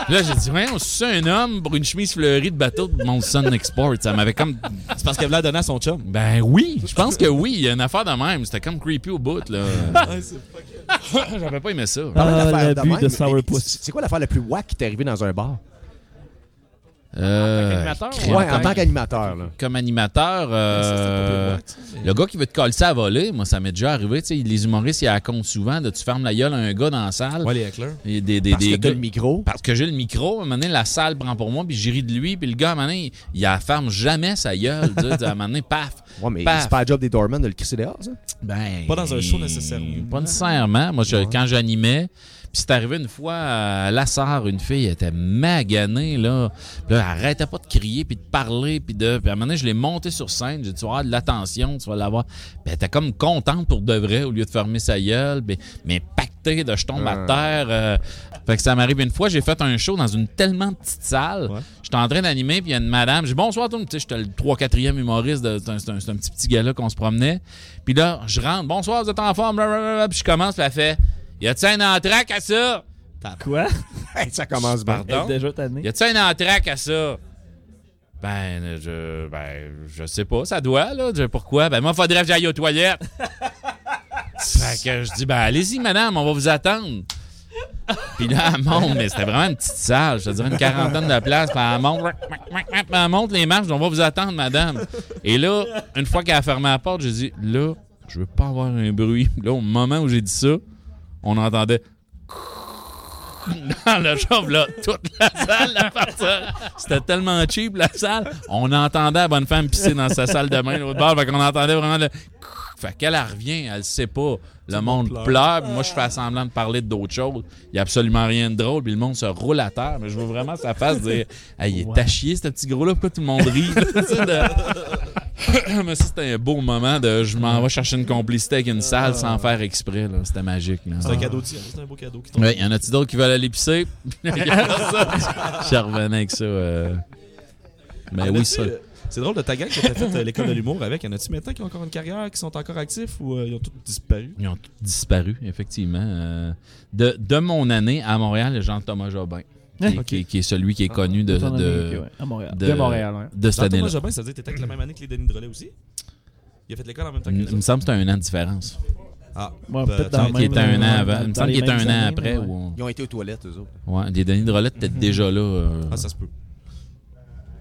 Là, j'ai dit, ouais, on suce un homme pour une chemise fleurie de bateau de Molson Export. Ça m'avait comme C'est parce qu'elle voulait la donner à son chum. ben oui, je pense que oui. Il y a une affaire de même. C'était comme creepy au bout, là. J'avais pas aimé ça. Parlant Ah, d'affaires l'abus même, de mais sourpuss. C'est c'est quoi l'affaire la plus wack qui t'est arrivée dans un bar? Euh, qu'animateur, crème, Ouais, en comme- tant qu'animateur, là. Comme animateur, euh, le gars qui veut te coller ça à voler, moi, ça m'est déjà arrivé. Tu sais, les humoristes, ils racontent souvent de tu fermes la gueule à un gars dans la salle. Ouais, les. Et des, des, Parce des que t'as gars- le micro. Parce que j'ai le micro, à un moment donné, la salle prend pour moi, puis j'ai ri de lui, puis le gars, à un moment donné, il, il ferme jamais sa gueule. tu sais, à un moment donné, paf. Ouais, mais Paf. c'est pas le job des doormen de le crisser dehors, ça? Ben, Pas dans un show nécessairement. Pas nécessairement. Moi, je- quand j'animais, puis c'est arrivé une fois à Lassar, une fille était maganée, là. Puis là, elle arrêtait pas de crier, puis de parler, puis de. Puis à un moment donné, je l'ai montée sur scène. J'ai dit, tu vas avoir de l'attention, tu vas l'avoir. Puis elle était comme contente pour de vrai, au lieu de fermer sa gueule, mais, mais pactée de je tombe à Ah. terre. euh. Fait que ça m'arrive une fois, j'ai fait un show dans une tellement petite salle. Ouais. J'étais en train d'animer, puis il y a une madame. J'ai dit bonsoir, tout le monde. J'étais le 3-4e humoriste. de- C'est un, petit petit gars-là qu'on se promenait. Puis là, je rentre. Bonsoir, vous êtes en forme. Puis je commence, puis elle fait Y a-tu un entraque à ça? Quoi? Ça commence bien. Pardon? Déjà tannée. Y a-tu un entraque à ça? Ben, je, ben, je sais pas, ça doit, là. Je- pourquoi? Ben, moi, faudrait que j'aille aux toilettes. fait que je dis, ben, allez-y, madame, on va vous attendre. Puis là, elle monte, mais c'était vraiment une petite salle, je te dirais une quarantaine de places. Puis elle monte, elle monte les marches, on va vous attendre, madame. Et là, une fois qu'elle a fermé la porte, j'ai dit, là, je veux pas avoir un bruit. Là, au moment où j'ai dit ça, on entendait dans le chauve, là, toute la salle, la partir. C'était tellement cheap, la salle. On entendait la bonne femme pisser dans sa salle de bain, l'autre bord. Fait qu'on entendait vraiment le. Fait qu'elle elle revient, elle sait pas. Le monde pleure. pleure, moi je fais semblant de parler d'autres choses. Il y a absolument rien de drôle, puis le monde se roule à terre. Mais je veux vraiment sa face dire Hey, il est à chier, ce petit gros-là, pourquoi tout le monde rit? mais ça, c'était un beau moment de je m'en vais chercher une complicité avec une salle sans faire exprès. là. C'était magique. là. C'est un cadeau de C'est un beau cadeau qui tombe. Ouais, y en a-tu d'autres qui veulent aller pisser? Je revenais avec ça. euh. Y en oui, ça. C'est drôle de ta gang que t'as fait euh, l'école de l'humour avec. Y en a-tu maintenant qui ont encore une carrière, qui sont encore actifs ou euh, ils ont tous disparu? Ils ont tous disparu, effectivement. De, de mon année à Montréal, Jean-Thomas Jobin, qui, Ok. qui- qui est celui qui est connu de, de, ok, ouais, à Montréal. de, De Montréal, ouais. de cette année-là. Jobin, ça veut dire que t'étais avec la même année que les Denis Drolet aussi? Il a fait l'école en même temps que Il les me semble que c'était un an de différence. Ah, Ouais, ben, peut-être dans Il le me semble qu'il même, était un an avant. Il me semble les qu'il était un an après. Ils ont été aux toilettes, eux autres. Ouais, des Denis Drolet étaient déjà là. euh, Ah, ça se peut.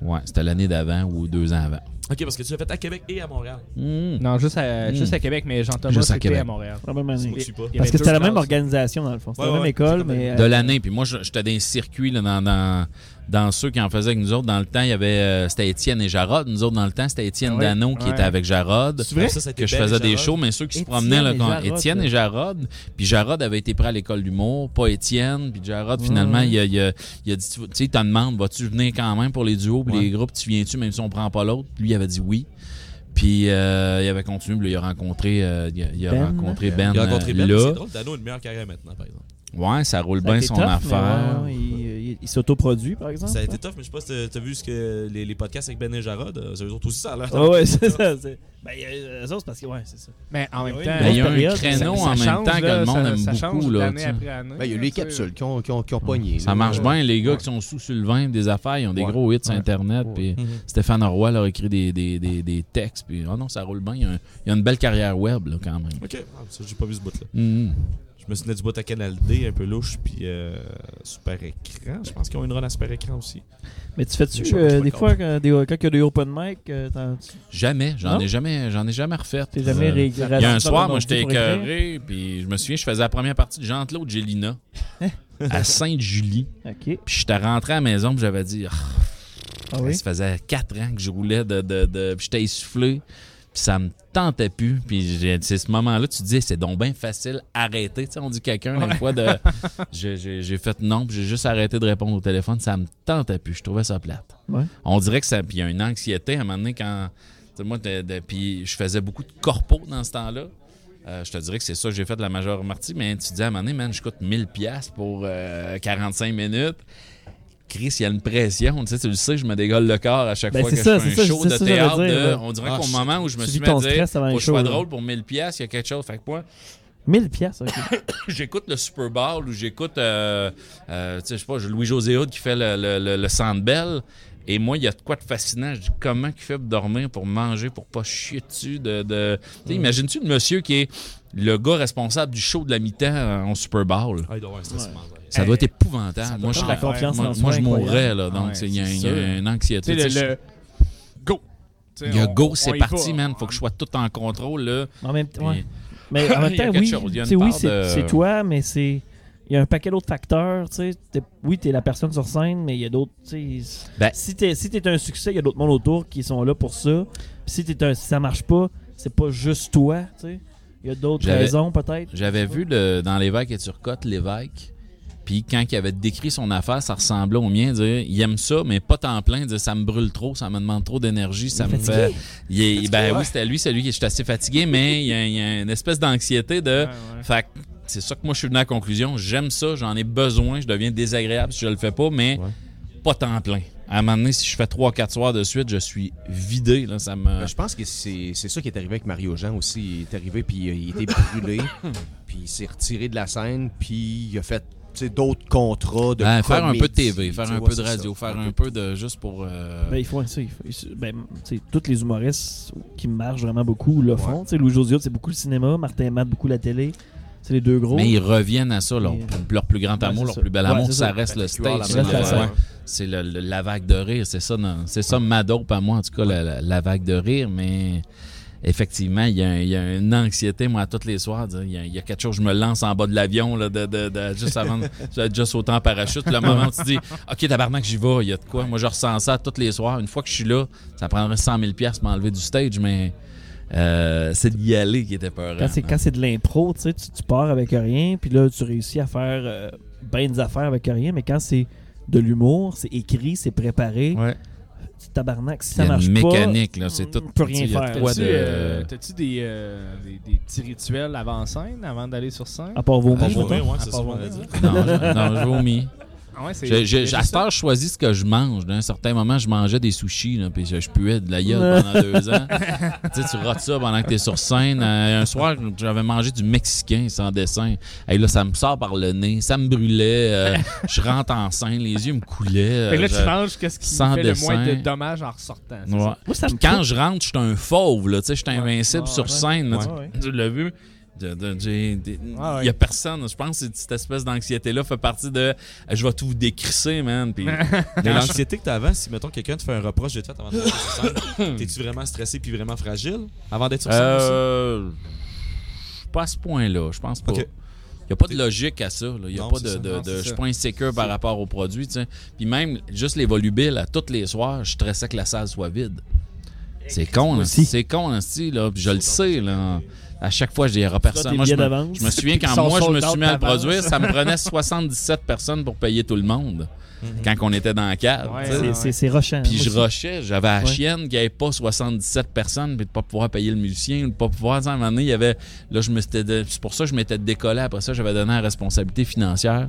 ouais, c'était l'année d'avant ou deux ans avant. Ok, parce que tu l'as fait à Québec et à Montréal. Hmm. Non, juste à, Mm. juste à Québec, mais Jean-Thomas, Juste à Québec. à Montréal. Pas. Il y Parce que c'était la même organisation, dans le fond. C'était Ouais, la même ouais, école, mais. De euh, l'année. Puis moi, je- j'étais dans les circuits, là, dans, dans, dans ceux qui en faisaient avec nous autres. Dans le temps, il y avait. euh, c'était Étienne et Jarod. Nous autres, dans le temps, c'était Étienne Ah ouais? Dano qui Ouais. était avec Jarod. C'est vrai? Ça, Que je faisais des shows, mais ceux qui se promenaient, là, quand- Jarod, Étienne là. et Jarod. Puis Jarod avait été pris à l'école d'humour, pas Étienne. Puis Jarod, finalement, il, a, il, a, il a dit Tu sais, il te demande, vas-tu venir quand même pour les duos, puis Ouais. les groupes, tu viens-tu, même si on prend pas l'autre? Lui, il avait dit oui. Puis euh, il avait continué, puis là, il a rencontré, euh, il a, il a Ben. rencontré Ben, Il a rencontré Ben. là. C'est drôle, Dano a une meilleure carrière maintenant, par exemple. Ouais, ça roule ça bien son tough, mais affaire. ouais, ouais, il, il- s'autoproduit, par exemple. Ça a été tough, mais je sais pas si t'as- vu ce que les, les podcasts avec Ben et Jarod, euh, eux autres aussi, ça a l'air. Ah ouais, c'est ça. c'est- Ben, il y a- eux autres, c'est parce que, ouais, c'est ça. Mais en même temps, Ben, il y a un créneau ça- en ça même change, temps que là, le monde ça- aime ça beaucoup. change Là, d'année tu sais. après année, Ben, il y a les capsules qui ont, qui ont, qui ont pogné. Ça là. marche Euh, bien, les gars ouais. qui sont sous sur le vin, des affaires, ils ont des Ouais. gros hits sur Ouais. Internet. Puis Mhm. Stéphane Roy leur a écrit des, des, des, des textes. Puis, oh non, ça roule bien. Il y a, un- il y a une belle carrière web, là, quand même. Ok, ah, j'ai pas vu ce bout-là. Mhm. Je me souvenais du bout à Canal D, un peu louche, puis euh, super écran. Je pense qu'ils ont une run à super écran aussi. Mais tu fais-tu euh, des fois, quand, des- quand il y a des open mic, euh, Jamais. J'en ai jamais, j'en ai jamais refait. t'es jamais Euh, Il y a un soir, moi, j'étais écœuré, puis je me souviens, je faisais la première partie de Jean-Claude Gélina à Sainte-Julie. OK. Puis j'étais rentré à la maison, puis j'avais dit, Ah, Ah oui? ça faisait quatre ans que je roulais, de, de, de- puis j'étais essoufflé, ça me tentait plus. Puis c'est ce moment-là, tu te dis, c'est donc bien facile, arrêter. Tu sais, on dit quelqu'un, une fois, de, j'ai, fait non, puis j'ai juste arrêté de répondre au téléphone, ça me tentait plus, je trouvais ça plate. Ouais. On dirait que ça, puis il y a une anxiété à un moment donné quand, tu sais, moi, de- de- puis je faisais beaucoup de corpo dans ce temps-là. Euh, je te dirais que c'est ça que j'ai fait de la majeure partie, mais tu te dis à un moment donné, man, je coûte 1000$ piastres pour euh, 45 minutes. Chris, il y a une pression. Tu sais, tu le sais, je me dégole le corps à chaque Ben, fois que c'est je ça, fais un c'est ça, show de ça théâtre. dire, de- là. on dirait Ah, qu'au moment où je me suis mis à dire, faut que je drôle pour 1000$, piastres, il y a quelque chose. Fait que moi, 1000 piastres, OK. j'écoute le Super Bowl ou j'écoute, euh, euh, tu sais, je sais pas, Louis-José Hood qui fait le, le, le, le Sandbell. Et moi, il y a de quoi de fascinant. Je dis, comment il fait pour dormir, pour manger, pour pas chier dessus de... de... Tu sais, Imagines-tu le monsieur qui est le gars responsable du show de la mi-temps euh, en Super Bowl? Ah, il doit avoir un stress ouais. Ça doit être épouvantable. ça doit moi, je serais- confiance moi, moi, mourrais, là. Donc, Ouais, tu sais, il y, a- une anxiété. Tu tu le, le- Go! Tu Il y a go, c'est parti, va. man. Faut que je sois tout en contrôle, là. En même temps, Puis- ouais. Mais en même temps, oui, tu oui c'est toi, mais c'est. Il y a un paquet d'autres facteurs, tu Oui, t'es la personne sur scène, mais il y a d'autres, tu. Ben- Si t'es si t'es un succès, il y a d'autres monde autour qui sont là pour ça. Puis si, t'es un, si ça marche pas, c'est pas juste toi, tu sais. Il y a d'autres J'avais- raisons, peut-être. J'avais vu le, dans l'évêque et Turcotte, l'évêque. Puis quand il avait décrit son affaire, ça ressemblait au mien. Dire, il aime ça, mais pas temps plein. Dire, ça me brûle trop, ça me demande trop d'énergie, ça me fait. Il est- ben oui, c'était lui, c'est lui qui est assez fatigué, mais il y, a, il y a une espèce d'anxiété de. Ouais. Fait c'est ça que moi je suis venu à la conclusion. J'aime ça, j'en ai besoin, je deviens désagréable si je le fais pas, mais Ouais. pas temps plein. À un moment donné, si je fais 3-4 soirs de suite, je suis vidé. Là, ça me... Ben, je pense que c'est c'est ça qui est arrivé avec Mario Jean aussi. Il est arrivé, puis euh, il était brûlé, puis il s'est retiré de la scène, puis il a fait d'autres contrats de Ben, faire un peu de TV, faire un ouais, peu de radio, ça. faire un peu de juste pour. euh, Ben, il faut ça. Il faut, il- ben, tu sais, tous les humoristes qui marchent vraiment beaucoup le font. Tu sais, Louis José, c'est beaucoup le cinéma. Martin et Matt, beaucoup la télé. C'est les deux gros. Mais ils reviennent à ça, leur, Et- leur plus grand Ouais, amour, leur ça. plus bel Ouais, amour, ça, ça. reste le Ben, stage. C'est la ouais. Vague de rire, c'est ça, c'est ça ma dope à moi, en tout cas, la, la- la vague de rire, mais effectivement, il y, a, il y a une anxiété, moi, à tous les soirs. Il y, a, il y a quelque chose, je me lance en bas de l'avion, là, de, de- de- juste avant, de- sauté en parachute. Le moment où tu dis, OK, tabarnak, j'y vais, il y a de quoi. Moi, je ressens ça tous les soirs. Une fois que je suis là, ça prendrait 100 000 piastres m'enlever du stage, mais euh, c'est d'y aller qui était peur. Quand c'est, quand c'est de l'impro, tu, sais, tu tu pars avec rien, puis là, tu réussis à faire euh, ben des affaires avec rien, mais quand c'est de l'humour, c'est écrit, c'est préparé, Ouais. Tu tabarnak, si ça marche pas, mécanique, là, c'est on tout. peut rien faire. T'as-tu de- euh, des, euh, des, des petits rituels avant scène, avant d'aller sur scène? à part vomir, mettons. ouais, À c'est part ça qu'on vomir, a dit. Non, je, non, je vomis. Ah ouais. Je- je- à juste cette heure, je choisis ce que je mange. D'un certain moment, je mangeais des sushis, là, puis je, je puais de la gueule pendant deux ans. tu sais, tu rates ça pendant que tu es sur scène. Euh, un soir, j'avais mangé du mexicain sans dessin. Et là, ça me sort par le nez, ça me brûlait. euh, je rentre en scène, les yeux me coulaient. Que là, euh, tu je- manges qu'est-ce qui sans fait le moins de dessin. dommages en ressortant. c'est Ouais. ça? Moi, ça me Puis quand je rentre, je suis un fauve, là, tu sais, je suis invincible Ouais, sur ouais. scène. là, Ouais, tu- ouais. Tu l'as vu? De- de- j'ai- des- Il ouais. y a personne. Je pense que cette espèce d'anxiété-là fait partie de je vais tout vous décrisser, man. Puis Mais l'anxiété que tu avant, si mettons quelqu'un te fait un reproche de fait avant monter sur scène, t'es-tu vraiment stressé puis vraiment fragile avant d'être sur scène aussi? Euh, pas à ce point-là. Je pense pas. Ok. Il n'y a pas de logique à ça. Il y a Non, pas de. ça. de- Non, de- c'est je suis pas insécure par rapport au produit. tu sais. Puis même, juste les volubiles, à tous les soirs, je stressais que la salle soit vide. C'est con, là. aussi. C'est con, là, c'est- là. Puis je le sais, là. À chaque fois, je dis, il n'y aura personne. Moi, je me, je me souviens quand moi, je me suis mis à le produire, ça me prenait 77 personnes pour payer tout le monde quand on était dans la cave. Ouais. C'est- rochant. Puis je rushais, j'avais la Ouais. chienne qui avait pas 77 personnes, puis de pas pouvoir payer le musicien, de pas pouvoir. À un moment donné, il y avait. Là, je me C'est pour ça que je m'étais décollé. Après ça, j'avais donné la responsabilité financière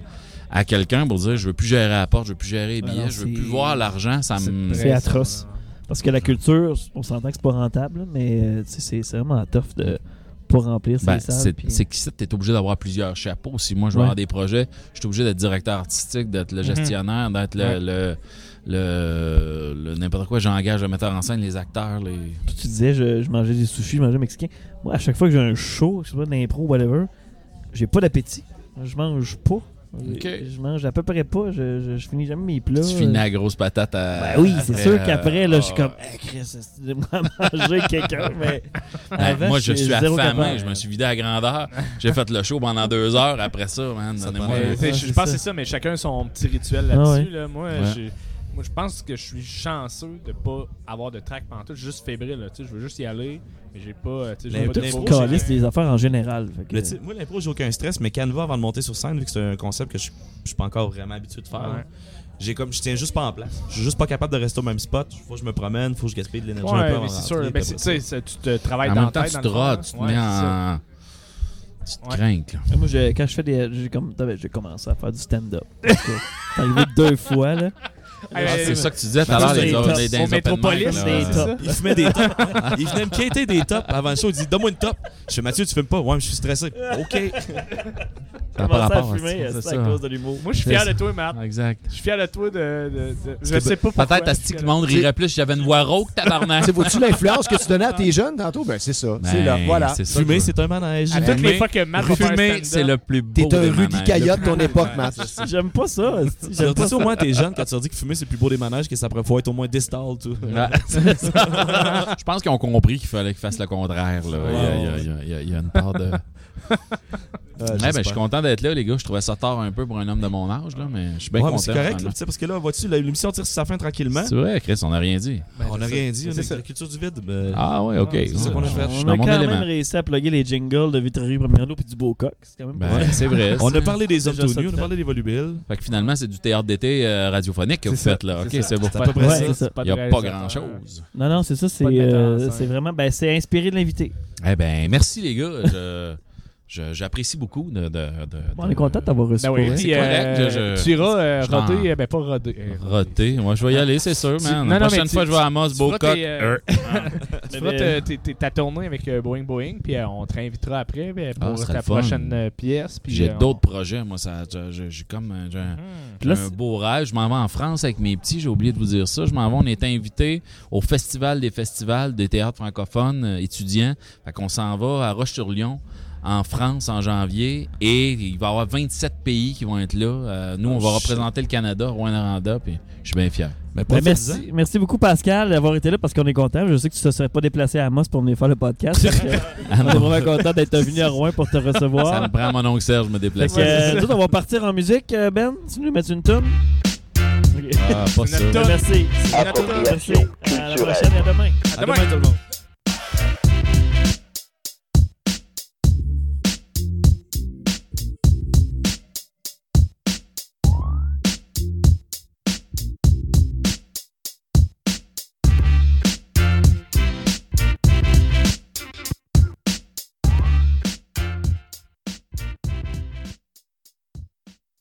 à quelqu'un pour dire je veux plus gérer la porte, je veux plus gérer les billets, non, je veux plus voir l'argent. Ça me. C'est atroce. Parce que la culture, on s'entend que c'est pas rentable, mais euh, c'est vraiment tough de pas remplir ces Ben, salles. c'est qu'ici, tu es obligé d'avoir plusieurs chapeaux. Si moi, je veux Ouais. avoir des projets, je suis obligé d'être directeur artistique, d'être le gestionnaire, d'être le, Ouais. le, le- le- n'importe quoi. J'engage le metteur en scène, les acteurs, les. Tu disais, je, je mangeais des sushis, je mangeais mexicain. Moi, à chaque fois que j'ai un show, que soit de l'impro ou whatever, j'ai pas d'appétit. Je mange pas. Je mange à peu près pas. Je, je, je finis jamais mes plats. Tu finis la grosse patate à. Ben oui, c'est sûr euh, qu'après, là, je suis ah. comme, hey, Chris, est-ce que moi manger quelqu'un, mais. Avant, moi, je suis capable. je me suis vidé à grandeur. J'ai fait le show pendant deux heures après ça, man. Ça je, pense que ça. c'est ça, mais chacun son petit rituel là-dessus. Ah ouais. là. Moi, Ouais. j'ai- moi, je pense que je suis chanceux de pas avoir de track suis juste fébrile. là, tu sais, je veux juste y aller, mais j'ai pas. euh, tu sais, j'ai Mais pas tout de est faux- Caliste des affaires en général. fait que- Le ti- moi, l'impro, j'ai aucun stress, mais Canva, avant de monter sur scène, vu que c'est un concept que je suis pas encore vraiment habitué de faire, Ouais. j'ai comme, je tiens juste pas en place. Je suis juste pas capable de rester au même spot. Faut que je me promène, faut que je gaspille de l'énergie un peu avant mais de c'est sûr. puis Ben, tu tu te travailles En dans même temps, tête. tu dans te tu te mets en. Tu te Ouais. crains, là. Moi, j'ai- quand je fais des. J'ai comme, j'ai commencé à faire du stand-up. C'est arrivé deux fois, là. Ah, c'est ça que tu disais tout à l'heure, les les Au Métropolis, là. des tops. Il fumait des tops. il venait me quitter des tops avant le show. Il dit Donne-moi une top. Je fais Mathieu, tu fumes pas? Ouais, mais je suis stressé. OK. Ça à rapport, fumer, c'est à cause de l'humour. Moi, je suis fier de toi, Matt. Exact. Je suis fier de toi de. de- de- je sais pas pourquoi. Peut-être à ce que le monde rirait plus si j'avais une voix rauque, tabarnak. C'est vois-tu l'influence que tu donnais à tes jeunes tantôt? Ben, c'est ça. c'est là. Ben, Voilà. c'est ça Fumer, c'est un manège. À toutes les Fumer- fois que Matt Fumer, c'est le plus beau. T'es un Rudy. Caillotte de ton époque, Matt. J'aime pas ça. J'aime pas pas ça. au moins t'es jeune quand tu leur dis que fumer c'est le plus beau des manèges que ça pourrait faut être au moins distal tout. Ouais, c'est ça. Je pense qu'ils ont compris qu'il fallait qu'ils fassent le contraire. Là. Y a, il y a- il y a- il y a- il y a une part de. Euh, Ouais, ben, je suis content d'être là, les gars. Je trouvais ça tard un peu pour un homme de mon âge, là, mais je suis bien Ouais, content. c'est correct, là, parce que là, vois-tu, l'émission tire sur sa fin tranquillement. C'est vrai, Chris, on n'a rien dit. on n'a rien dit, on C'est est la culture du vide. ben, Ah ouais, ok. c'est ça qu'on a fait. Je suis On a quand élément. même réussi à plugger les jingles de Vitrerie Première Eau puis du Beaucoq. C'est quand même Ben, c'est vrai. On a parlé des hommes tout nus, on a parlé des volubiles. Fait que finalement, c'est du théâtre d'été euh, radiophonique que vous faites là. Ok, c'est ça. c'est beau. C'est à peu près Ouais, ça. c'est ça. Il n'y a pas réalisateur. grand chose. Non, non, c'est ça. C'est euh, c'est vraiment. Ben, c'est inspiré de l'invité. Eh ben, merci les gars. J'apprécie beaucoup de. de, de- On est content de t'avoir reçu. Ben oui, puis, correct, euh, je- je- tu iras euh, roder, euh, ben pas roder. euh, Roté. Moi, je vais y aller, c'est sûr, Tu- man. non, La non, prochaine fois, tu- je vais à Beaucoq. tes, euh, Tu feras ta- tes- tes- ta tournée avec euh, Boeing Boeing, puis euh, on te réinvitera après ben, Ah, pour ta prochaine euh, pièce. J'ai euh, d'autres projets, moi. J'ai comme. j'ai un- J'ai un beau rêve. Je m'en vais en France avec mes petits. J'ai oublié de vous dire ça. Je m'en vais. On est invité au Festival des festivals des théâtres francophones euh, étudiants. Fait qu'on s'en va à Roche-sur-Yon en France en janvier. Et il va y avoir 27 pays qui vont être là. Euh, nous, on va Oh, représenter le Canada, Rouen-Noranda. Puis je suis bien fier. Mais Ben, merci, merci beaucoup Pascal d'avoir été là parce qu'on est content. Je sais que tu ne serais pas déplacé à Amos pour venir faire le podcast. Ah on est vraiment content d'être venu à Rouen pour te Ça recevoir. me prend mon oncle Serge me déplacer. euh, nous autres, on va partir en musique, euh, Ben. Tu nous mettre une tune? Ah, pas ça. Merci. Merci. À la prochaine et à demain. À À demain. demain tout le monde.